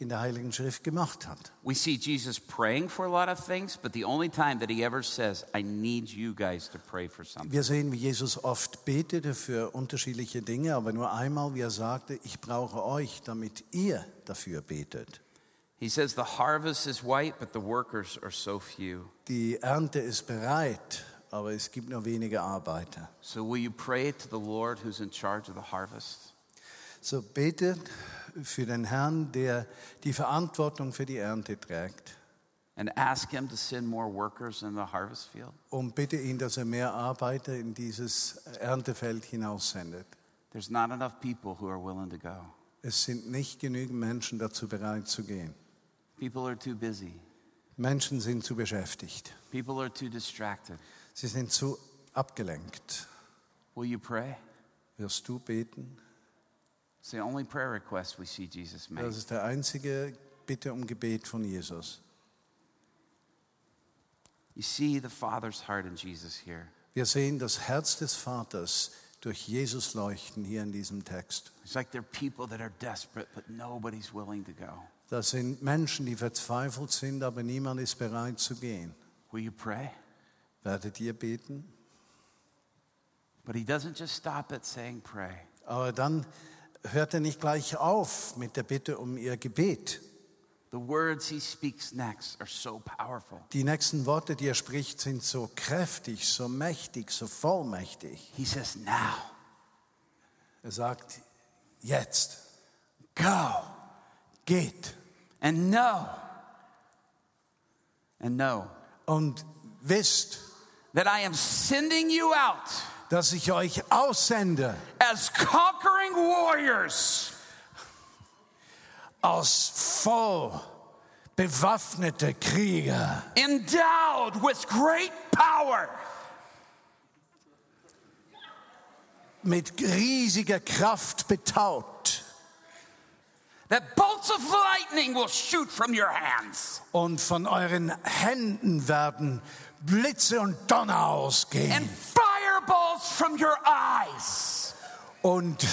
in der Heiligen Schrift gemacht hat. We see Jesus praying for a lot of things, but the only time that he ever says, I need you guys to pray for something. Wir sehen, wie Jesus oft betete für unterschiedliche Dinge, aber nur einmal, wie er sagte, ich brauche euch, damit ihr dafür betet. He says, The harvest is white, but the workers are so few. Die Ernte ist bereit, aber es gibt nur wenige Arbeiter. So, will you pray to the Lord who's in charge of the harvest? So betet für den Herrn, der die Verantwortung für die Ernte trägt. And ask him to send more workers in the harvest field? Und bitte ihn, dass er mehr Arbeiter in dieses Erntefeld hinaussendet. There's not enough people who are willing to go. Es sind nicht genügend Menschen dazu bereit zu gehen. People are too busy. Menschen sind zu beschäftigt. People are too distracted. Sie sind zu abgelenkt. Will you pray? Wirst du beten? It's the only prayer request we see Jesus make. Das ist der einzige Bitte um Gebet von Jesus. You see the Father's heart in Jesus here. Wir sehen das Herz des Vaters durch Jesus leuchten hier in diesem Text. It's like there are people that are desperate, but nobody's willing to go. Das sind Menschen, die verzweifelt sind, aber niemand ist bereit zu gehen. Will you pray? Werdet ihr beten? But he doesn't just stop at saying pray. Aber dann hört er nicht gleich auf mit der Bitte um ihr Gebet. The words he speaks next are so powerful. Die nächsten Worte, die er spricht, sind so kräftig, so mächtig, so vollmächtig. He says, Now, Er sagt, jetzt, go. Geht. And know, and know und wisst, that I am sending you out dass ich euch aussende as conquering warriors. als voll bewaffnete Krieger, endowed with great power, mit riesiger Kraft betaut. That bolts of lightning will shoot from your hands, und von euren Händen werden Blitze und Donner and ausgehen fireballs from your eyes. und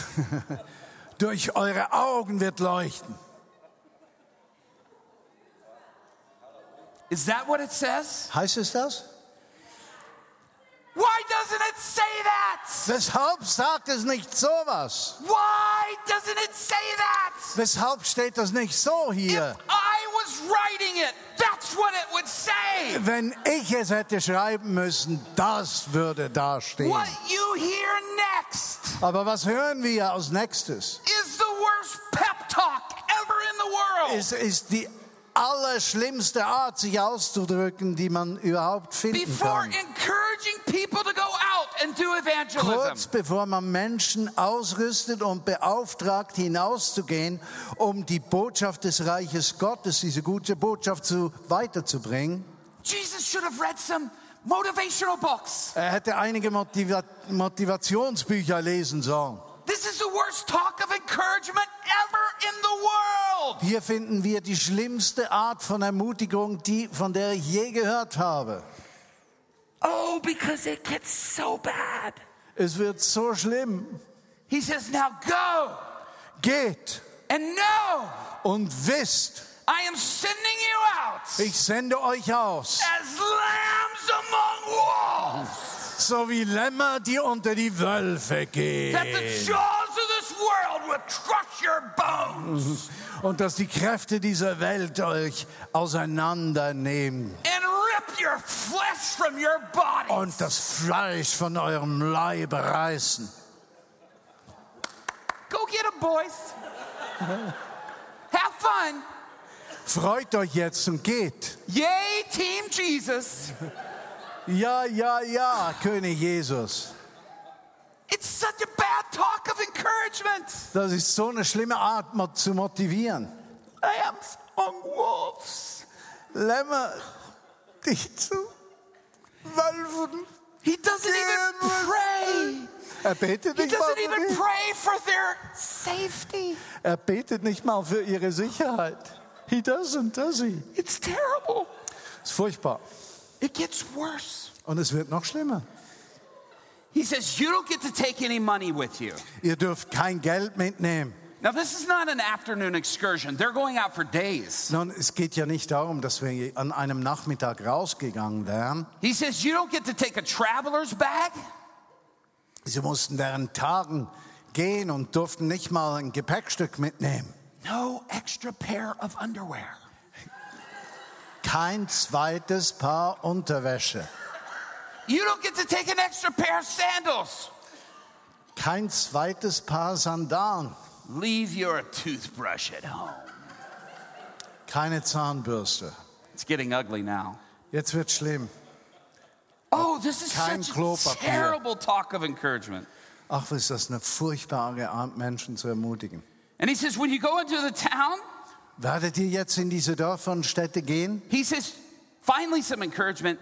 durch eure Augen wird leuchten. Is that what it says? Heißt es das? Why doesn't it say that? Weshalb sagt es nicht sowas? Why doesn't it say that? Weshalb steht das nicht so hier? If I was writing it, that's what it would say. Wenn ich es hätte schreiben müssen, das würde da stehen. What you hear next Aber was hören wir als nächstes? is the worst pep talk ever in the world. Es ist die allerschlimmste Art, sich auszudrücken, die man überhaupt finden Before kann. encouraging people to go out and do evangelism. Kurz bevor man Menschen ausrüstet und beauftragt, hinauszugehen, um die Botschaft des Reiches Gottes, diese gute Botschaft zu, weiterzubringen. Jesus should have read some motivational books. Er hätte einige Motiva Motivationsbücher lesen sollen. This is the worst talk of encouragement ever. Hier finden wir die schlimmste Art von Ermutigung, die, von der ich je gehört habe. Oh, because it gets so bad. Es wird so schlimm. He says, Now go Geht and know und wisst, I am sending you out ich sende euch aus, as lambs among wolves. so wie Lämmer, die unter die Wölfe That the gehen. Und dass die Kräfte dieser Welt euch auseinandernehmen and rip your flesh from your body. und das Fleisch von eurem Leib reißen. Go get them, boys. Have fun. Freut euch jetzt und geht. Yay, Team Jesus. Ja, ja, ja, König Jesus. It's such a bad talk of encouragement. Das ist so eine schlimme Art, zu motivieren. Lambs among wolves. Lämmer, die zu Wölfen. He doesn't even pray. Er betet He nicht mal doesn't für pray for their safety. Er betet nicht mal für ihre Sicherheit. He doesn't, does he? It's terrible. Ist furchtbar. It gets worse. Und es wird noch schlimmer. He says, You don't get to take any money with you. Ihr dürft kein Geld mitnehmen. Now, this is not an afternoon excursion. They're going out for days. Nun, es geht ja nicht darum, dass wir an einem Nachmittag rausgegangen wären. He says, You don't get to take a traveler's bag. Sie mussten während Tagen gehen und durften nicht mal ein Gepäckstück mitnehmen. No extra pair of underwear. Kein zweites Paar Unterwäsche. You don't get to take an extra pair of sandals. Kein zweites Paar Sandalen. Leave your toothbrush at home. Keine Zahnbürste. It's getting ugly now. Jetzt wird schlimm. Oh, this is Kein such a Klopapier. terrible talk of encouragement. Ach, ist das eine furchtbare Art, Menschen zu ermutigen. And he says, when you go into the town, Werdet ihr jetzt in diese Dörfer und Städte gehen? he says, finally some encouragement.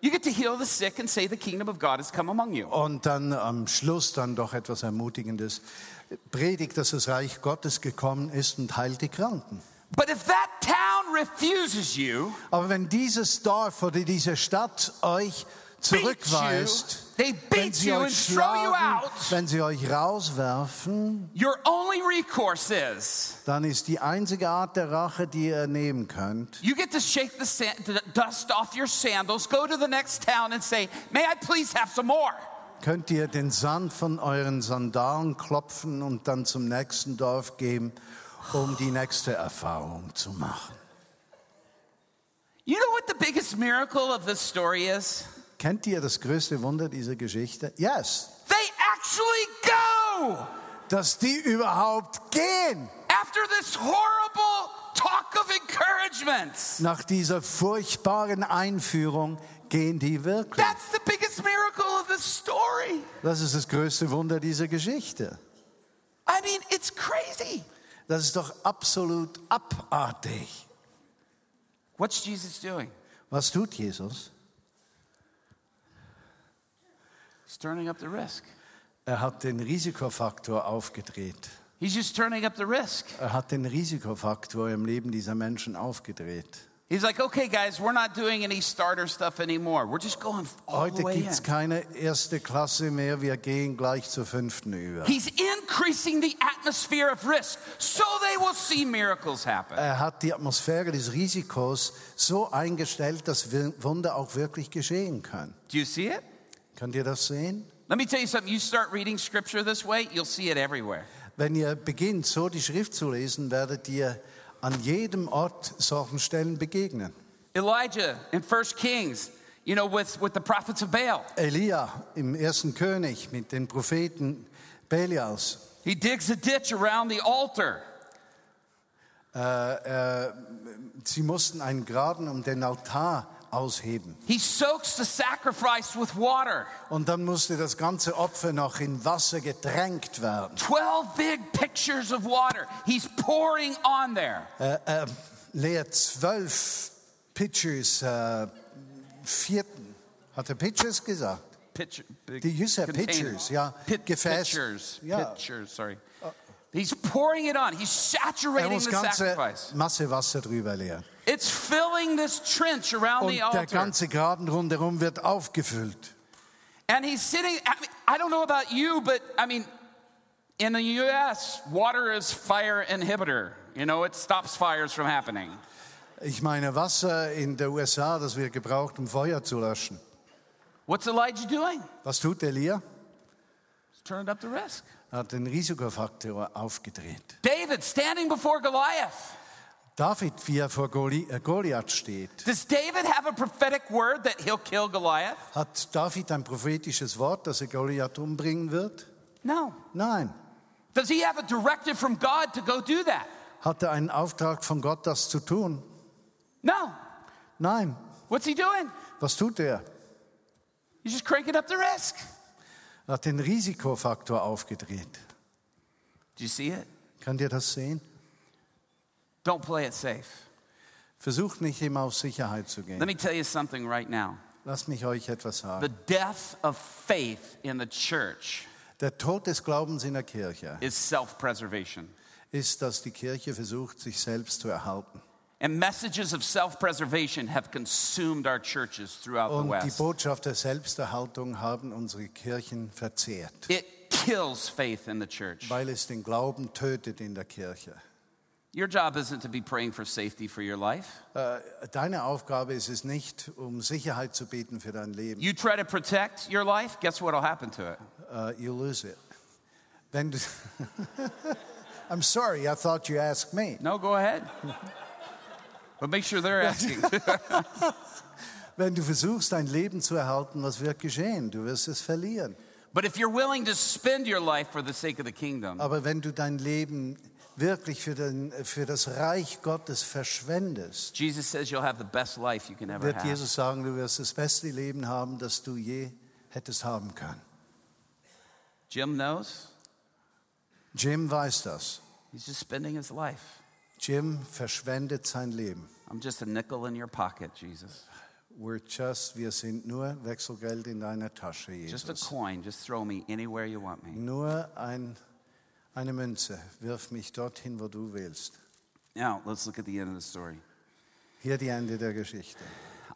You get to heal the sick and say the kingdom of God has come among you. Und dann am Schluss dann doch etwas Ermutigendes. Predigt, dass das Reich Gottes gekommen ist und heilt die Kranken. But if that town refuses you, Aber wenn dieses Dorf oder diese Stadt euch zurückweist, they wenn beat sie you euch and throw you schlagen, out. wenn sie euch rauswerfen, your only recourse is dann ist die einzige Art der Rache, die ihr nehmen könnt, you get to shake the, sa- the dust off your sandals, go to the next town and say, May I please have some more? könnt ihr den Sand von euren Sandalen klopfen und dann zum nächsten Dorf gehen, um die nächste Erfahrung zu machen. You know what the biggest miracle of this story is? Kennt ihr das größte Wunder dieser Geschichte? Yes. They actually go Dass die überhaupt gehen. after this horrible talk of encouragement. Nach dieser furchtbaren Einführung gehen die wirklich. That's the biggest miracle of this story. Das ist das größte Wunder dieser Geschichte. I mean, it's crazy. Das ist doch absolut abartig. What's Jesus doing? Was tut Jesus? He's turning up the risk. Er hat den Risikofaktor aufgedreht. He's just turning up the risk. Er hat den Risikofaktor im Leben dieser Menschen aufgedreht. He's like, okay, guys, we're not doing any starter stuff anymore. We're just going all Heute the way gibt es in. keine erste Klasse mehr, wir gehen gleich zur fünften über. He's increasing the atmosphere of risk so they will see miracles happen. Er hat die Atmosphäre des Risikos so eingestellt, dass Wunder auch wirklich geschehen können. Do you see it? Könnt ihr das sehen? Let me tell you something. You start reading scripture this way, you'll see it everywhere. Wenn ihr beginnt, so die Schrift zu lesen, werdet ihr an jedem Ort solchen Stellen begegnen. Elijah in 1 Kings, you know, with, with the prophets of Baal. Elia im ersten König mit den Propheten Belials. He digs a ditch around the altar. Sie mussten einen Graben um den Altar ausheben. He soaks the sacrifice with water. Und dann musste das ganze Opfer noch in Wasser getränkt werden. 12 big pictures of water. He's pouring on there. Äh, äh, Lea zwölf Pitchers, äh, vierten, hat er Pitchers gesagt? Pitcher, big Die Jüsse container. Pitchers, ja, Pit, Gefäß. Pitchers, Ja. pitchers, sorry. He's pouring it on. He's Er saturating muss the ganze sacrifice. Masse Wasser drüber leeren. It's filling this trench around Und the der altar. ganze Graben rundherum wird aufgefüllt. And he's sitting, I, mean, I don't know about you, but I mean, in the US, water is fire inhibitor. You know, it stops fires from happening. Ich meine, Wasser in der USA, das wird gebraucht, um Feuer zu löschen. What's Elijah doing? Was tut Elia? He's turning up the risk. Er hat den Risikofaktor aufgedreht. David standing before Goliath. David, wie er vor äh, Goliath steht, Does David have a prophetic word that he'll kill Goliath? hat David ein prophetisches Wort, dass er Goliath umbringen wird? No. Nein. Does he have a directive from God to go do that? Hat er einen Auftrag von Gott, das zu tun? No. Nein. What's he doing? Was tut er? He's just cranking up the risk. Er hat den Risikofaktor aufgedreht. Do you see it? Könnt ihr das sehen? Don't play it safe. Versucht nicht immer auf Sicherheit zu Let gehen. me tell you something right now. Lasst mich euch etwas The sagen. death of faith in the church Der Tod des Glaubens in der Kirche is self preservation. ist, dass die Kirche versucht, sich selbst zu erhalten. And messages of self preservation have consumed our churches throughout the Und die West. Botschaft der Selbsterhaltung haben unsere Kirchen verzehrt, It kills faith in the church. weil es den Glauben tötet in der Kirche. Your job isn't to be praying for safety for your life. Äh, Deine Aufgabe ist es nicht, um Sicherheit zu bieten für dein Leben. You try to protect your life, guess what'll happen to it? Uh, you lose it. Then I'm sorry, I thought you asked me. No, go ahead. but make sure they're asking. Wenn du versuchst, dein Leben zu erhalten, was wird geschehen? Du wirst es verlieren. but if you're willing to spend your life for the sake of the kingdom, Aber wenn du dein Leben wirklich für, den, für das Reich Gottes verschwendest, Jesus says you'll have the best life you can ever wird have. Jesus sagen, du wirst das beste Leben haben, das du je hättest haben können. Jim knows. Jim weiß das. He's just spending his life. Jim verschwendet sein Leben. I'm just a nickel in your pocket, Jesus. We're just, wir sind nur Wechselgeld in deiner Tasche, Just a Jesus. coin. Just throw me anywhere you want me. Nur ein, eine Münze. Wirf mich dorthin, wo du willst. Now, let's look at the end of the story. Hier die Ende der Geschichte.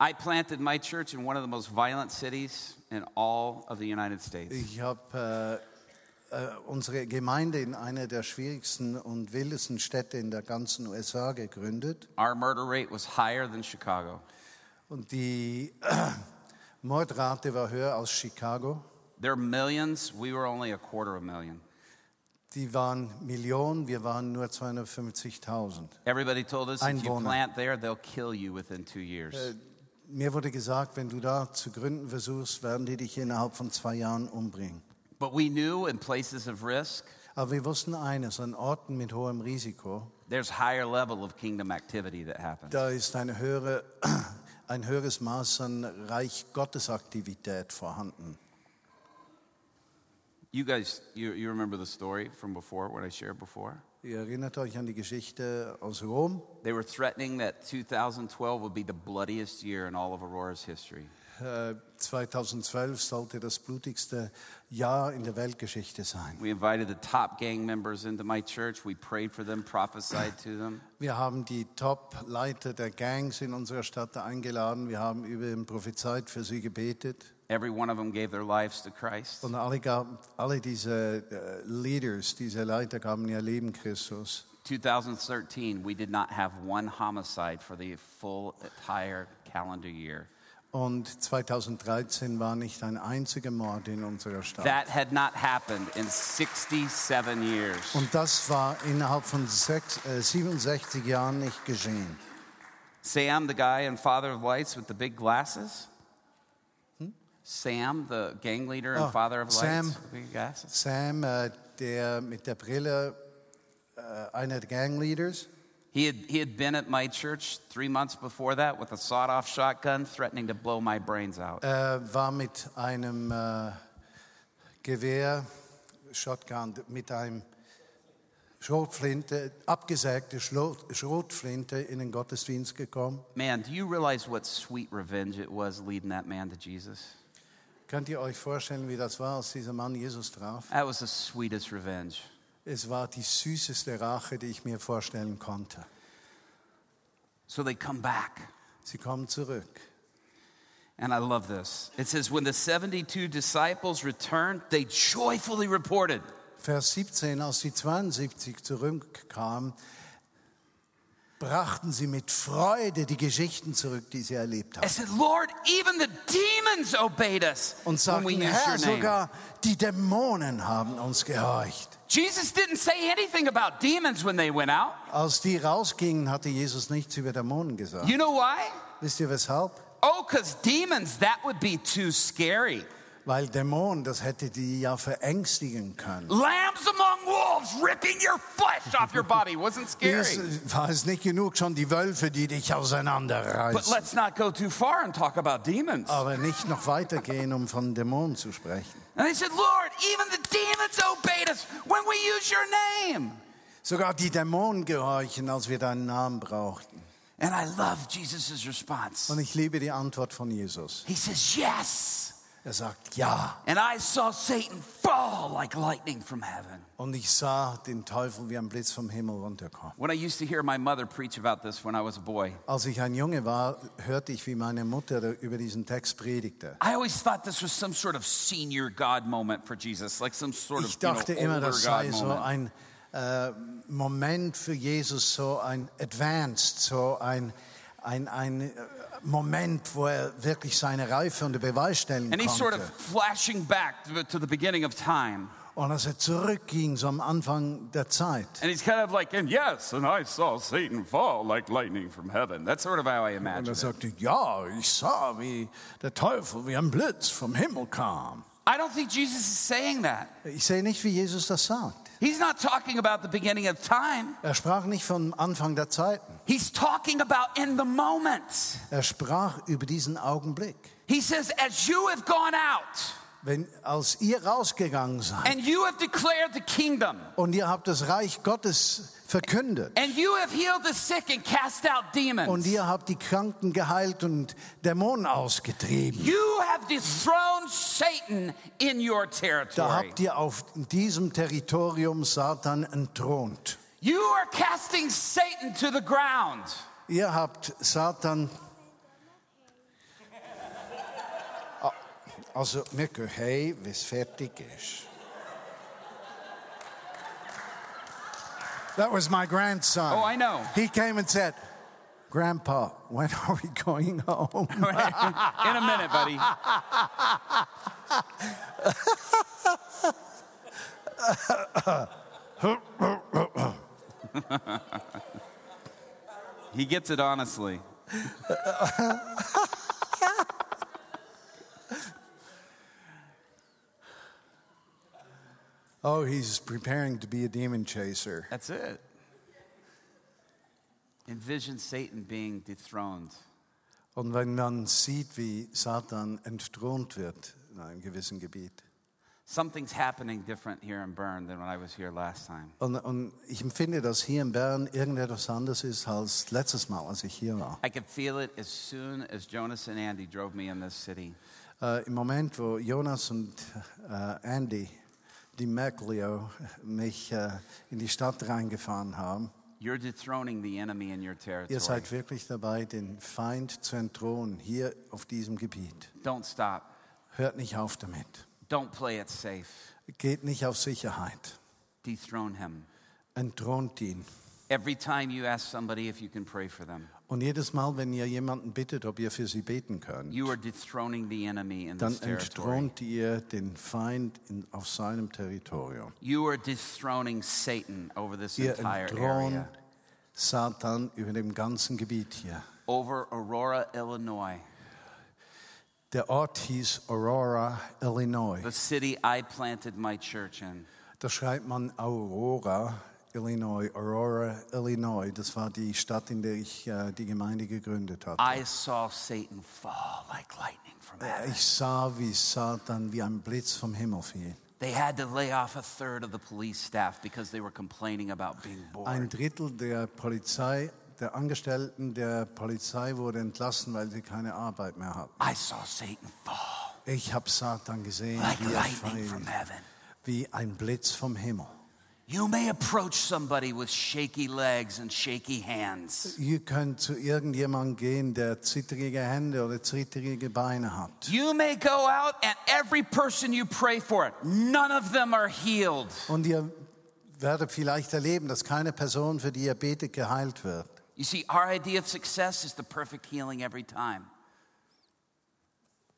I planted my church in one of the most violent cities in all of the United States. Ich habe äh, äh, unsere Gemeinde in einer der schwierigsten und wildesten Städte in der ganzen USA gegründet. Our murder rate was higher than Chicago. Und die äh, Mordrate war höher als Chicago. There are millions. We were only a quarter of a million. Die waren Millionen, wir waren nur 250.000. Everybody told us if you plant there, they'll kill you within two years. Mir wurde gesagt, wenn du da zu gründen versuchst, werden die dich innerhalb von zwei Jahren umbringen. But we knew in places of risk, Aber wir wussten eines, an Orten mit hohem Risiko, there's higher level of kingdom activity that happens. da ist eine höhere, ein höheres Maß an Reich Gottes Aktivität vorhanden. You guys, you, you remember the story from before, what I shared before? Ihr erinnert euch an die Geschichte aus Rom. They were threatening that 2012 would be the bloodiest year in all of Aurora's history. Äh, 2012 sollte das blutigste Jahr in der Weltgeschichte sein. We invited the top gang members into my church. We prayed for them, prophesied to them. Wir haben die Top-Leiter der Gangs in unserer Stadt eingeladen. Wir haben über ihn prophezeit, für sie gebetet. Every one of them gave their lives to Christ. Und alle, alle diese äh, Leaders, diese Leiter gaben ihr Leben Christus. 2013, we did not have one homicide for the full entire calendar year. Und 2013 war nicht ein einziger Mord in unserer Stadt. That had not happened in 67 years. Und das war innerhalb von sechs, äh, 67 Jahren nicht geschehen. Sam, the guy in Father of Lights with the big glasses. Sam, the gang leader and Oh, Father of Sam. Lights uh, the big glasses. Sam, äh, der mit der Brille, äh, einer der Gangleaders, He had, he had been at my church three months before that with a sawed off shotgun threatening to blow my brains out. äh, war mit einem äh, Gewehr, Shotgun, mit einem Schrotflinte, abgesägte Schrotflinte in den Gottesdienst gekommen. Man, do you realize what sweet revenge it was leading that man to Jesus? Könnt ihr euch vorstellen, wie das war, als dieser Mann Jesus traf? That was the sweetest revenge. Es war die süßeste Rache, die ich mir vorstellen konnte. So they come back. Sie kommen zurück. And I love this. It says, When the 72 disciples returned, they joyfully reported. Vers 17, als die 72 zurückkamen, brachten sie mit Freude die Geschichten zurück, die sie erlebt haben. said, Lord, even the demons obeyed us Und sagten, Herr, sogar die Dämonen haben uns gehorcht. Jesus didn't say anything about demons when they went out. Als die rausgingen, hatte Jesus nichts über Dämonen gesagt. You know why? Wisst ihr weshalb? Oh, because demons, that would be too scary. Weil Dämonen, das hätte die ja verängstigen können. Lambs among wolves, ripping your flesh off your body wasn't Es scary. war es nicht genug schon die Wölfe, die dich But auseinanderreißen. let's not go too far and talk about demons. Aber nicht noch weitergehen, um von Dämonen zu sprechen. And they said, Lord, even the demons obeyed us when we use your name. Sogar die Dämonen gehorchen, als wir deinen Namen brauchten. And I love Jesus' response. Und ich liebe die Antwort von Jesus. He says, Yes. Er sagt ja. And I saw Satan fall like lightning from heaven. Und ich sah den Teufel wie ein Blitz vom Himmel runterkommen. When I used to hear my mother preach about this when I was a boy, Als ich ein Junge war, hörte ich, wie meine Mutter über diesen Text predigte. I always thought this was some sort of senior God moment for Jesus, like some sort of Ich you know, dachte immer, das sei God so moment. ein äh, Moment für Jesus, so ein Advanced, so ein, ein, ein äh, Moment, wo er wirklich seine Reife unter Beweis stellen And he's sort konnte. of flashing back to, to the beginning of time. Und als er zurückging, so am Anfang der Zeit, And he's kind of like, and yes, and I saw Satan fall like lightning from heaven. That's sort of how I und imagine er it. sagte, ja, ich sah, wie der Teufel wie ein Blitz vom Himmel kam. I don't think Jesus is saying that. Ich sehe nicht, wie Jesus das sagt. He's not talking about the beginning of time. Er sprach nicht vom Anfang der Zeiten. He's talking about in the moment. Er sprach über diesen Augenblick. He says, as you have gone out Wenn, als ihr rausgegangen seid and you have declared the kingdom und ihr habt das Reich Gottes verkündet and you have healed the sick and cast out und demons, ihr habt die Kranken geheilt und Dämonen ausgetrieben, you have dethroned Satan in your da territory. habt ihr auf diesem Territorium Satan entthront. You are casting Satan to the ground. Ihr habt Satan. Ah, Also, wir gehen heim, wenn es fertig ist. That was my grandson. Oh, I know. He came and said, Grandpa, when are we going home? In a minute, buddy. he gets it honestly. Oh, he's preparing to be a demon chaser. That's it. Envision Satan being dethroned. Und wenn man sieht, wie Satan entthront wird in einem gewissen Gebiet. Something's happening different here in Bern than when I was here last time. Und, und ich empfinde, dass hier in Bern irgendetwas anderes ist als letztes Mal, als ich hier war. I could feel it as soon as Jonas and Andy drove me in this city. Äh, Im Moment, wo Jonas und äh, Andy, die Merklio, mich äh, in die Stadt reingefahren haben, You're dethroning the enemy in your territory. ihr seid wirklich dabei, den Feind zu entthronen, hier auf diesem Gebiet. Don't stop. Hört nicht auf damit. Don't play it safe. Geht nicht auf Sicherheit. Dethrone him. Entthront ihn. Every time you ask somebody if you can pray for them, Und jedes Mal, wenn ihr jemanden bittet, ob ihr für sie beten könnt, you are dethroning the enemy in dann entthront ihr den Feind in, auf seinem Territorium. You are dethroning Satan over this Ihr entire entthront. Satan über dem ganzen Gebiet hier. Over Aurora, Illinois, Der Ort hieß Aurora, Illinois. the city I planted my church in. Da schreibt man Aurora, Illinois. Aurora, Illinois. Das war die Stadt, in der ich äh, die Gemeinde gegründet hatte. I saw Satan fall like lightning from heaven. Ich sah, wie Satan wie ein Blitz vom Himmel fiel. They had to lay off a third of the police staff because they were complaining about being Ein bored. Drittel der Polizei, der Angestellten der Polizei wurde entlassen, weil sie keine Arbeit mehr hatten. I saw Satan fall Ich habe Satan gesehen like wie, er fiel, wie ein Blitz vom Himmel. You may approach somebody with shaky legs and shaky hands. Ihr könnt zu irgendjemandem gehen, der zittrige Hände oder zittrige Beine hat. You may go out and every person you pray for, none of them are healed. Und ihr werdet vielleicht erleben, dass keine Person, für die ihr betet, geheilt wird. You see, our idea of success is the perfect healing every time.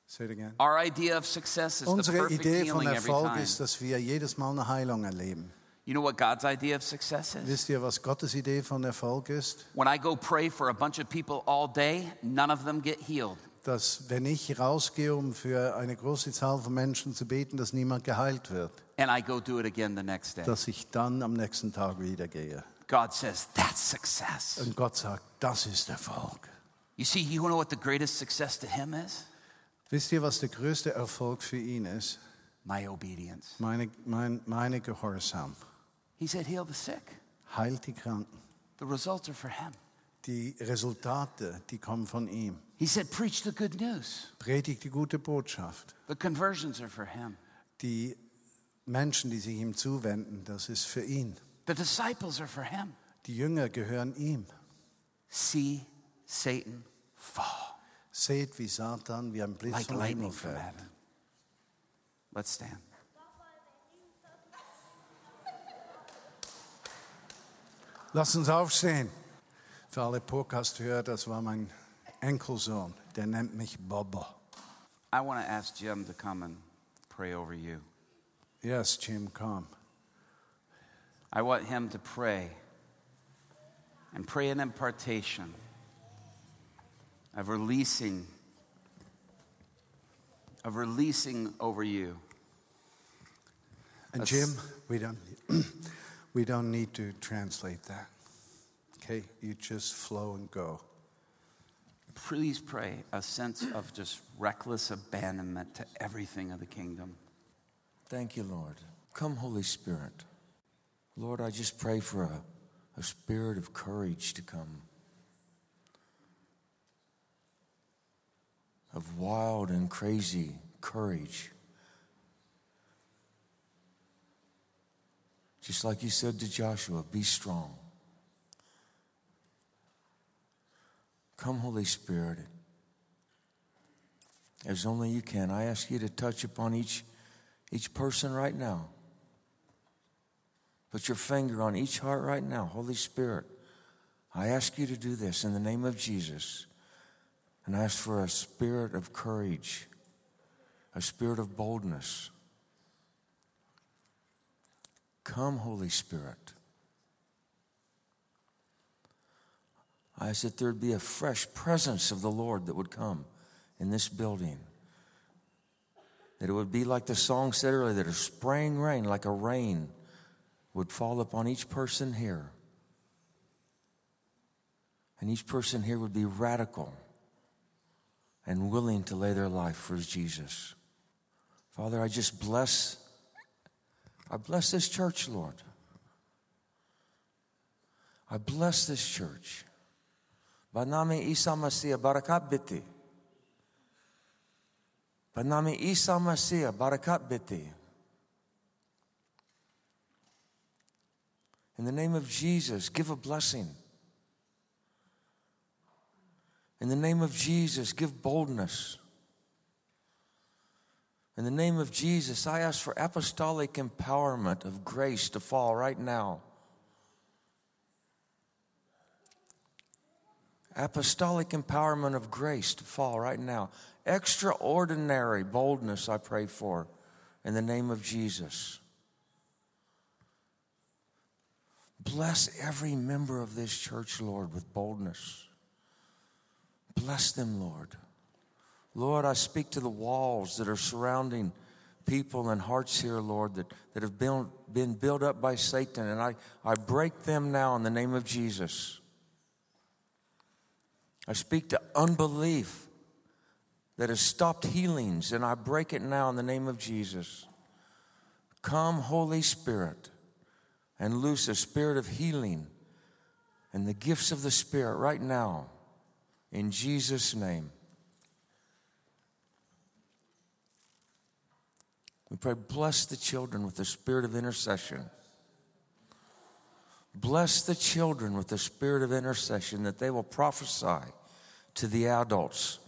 Say it again. Our idea of success is the Unsere perfect Idee von healing every Erfolg time. ist, dass wir jedes Mal eine Heilung erleben. You know what God's idea of success is? Wisst ihr, was Gottes Idee von Erfolg ist? When I go pray for a bunch of people all day, none of them get healed. Dass wenn ich rausgehe, um für eine große Zahl von Menschen zu beten, dass niemand geheilt wird, And I go do it again the next day. dass ich dann am nächsten Tag wieder gehe. God says, that's success. Und Gott sagt, das ist Erfolg. You see, you know what the greatest success to Him is? Wisst ihr, was der größte Erfolg für ihn ist? My obedience. Meine, mein, meine Gehorsam. He said, heal the sick. Heilt die Kranken. The results are for Him. Die Resultate, die kommen von ihm. He said, preach the good news. Predigt die gute Botschaft. The conversions are for Him. Die Menschen, die sich ihm zuwenden, das ist für ihn. The disciples are for Him. Die Jünger gehören ihm. See Satan fall Seht, wie Satan wie ein Blitz like vom Himmel fällt. Let's stand. Lass uns aufstehen. Für alle Podcast-Hörer, das war mein Enkelsohn. Der nennt mich Bobo. I want to ask Jim to come and pray over you. Yes, Jim, come. I want him to pray and pray an impartation of releasing of releasing over you. And That's- Jim, we don't, we don't need to translate that. Okay, you just flow and go. Please pray a sense of just reckless abandonment to everything of the kingdom. Thank you, Lord. Come, Holy Spirit. Lord, I just pray for a, a spirit of courage to come, of wild and crazy courage. Just like you said to Joshua, be strong. Come, Holy Spirit, as only you can. I ask you to touch upon each, each person right now. Put your finger on each heart right now. Holy Spirit, I ask you to do this in the name of Jesus. And I ask for a spirit of courage, a spirit of boldness. Come, Holy Spirit. I ask that there'd be a fresh presence of the Lord that would come in this building. That it would be like the song said earlier, that a spraying rain, like a rain, would fall upon each person here. And each person here would be radical and willing to lay their life for Jesus. Father, I just bless, I bless this church, Lord. I bless this church. Isa barakat biti. Isa barakat biti. In the name of Jesus, give a blessing. In the name of Jesus, give boldness. In the name of Jesus, I ask for apostolic empowerment of grace to fall right now. apostolic empowerment of grace to fall right now. Extraordinary boldness, I pray for in the name of Jesus. Bless every member of this church, Lord, with boldness. Bless them, Lord. Lord, I speak to the walls that are surrounding people and hearts here, Lord, that, that have been, been built up by Satan, and I, I break them now in the name of Jesus. I speak to unbelief that has stopped healings, and I break it now in the name of Jesus. Come, Holy Spirit, and loose a spirit of healing and the gifts of the Spirit right now, in Jesus' name. We pray, bless the children with the spirit of intercession. Bless the children with the spirit of intercession that they will prophesy to the adults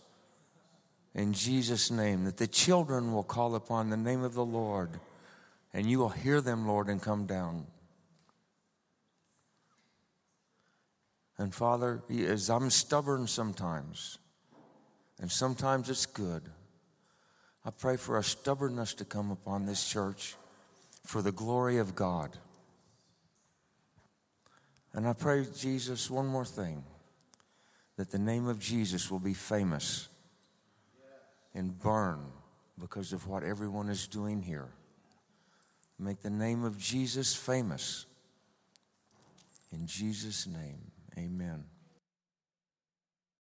in Jesus' name, that the children will call upon the name of the Lord and you will hear them, Lord, and come down. And Father, as I'm stubborn sometimes, and sometimes it's good, I pray for a stubbornness to come upon this church for the glory of God. And I pray, Jesus, one more thing that the name of Jesus will be famous and burn because of what everyone is doing here. Make the name of Jesus famous. In Jesus' name, amen.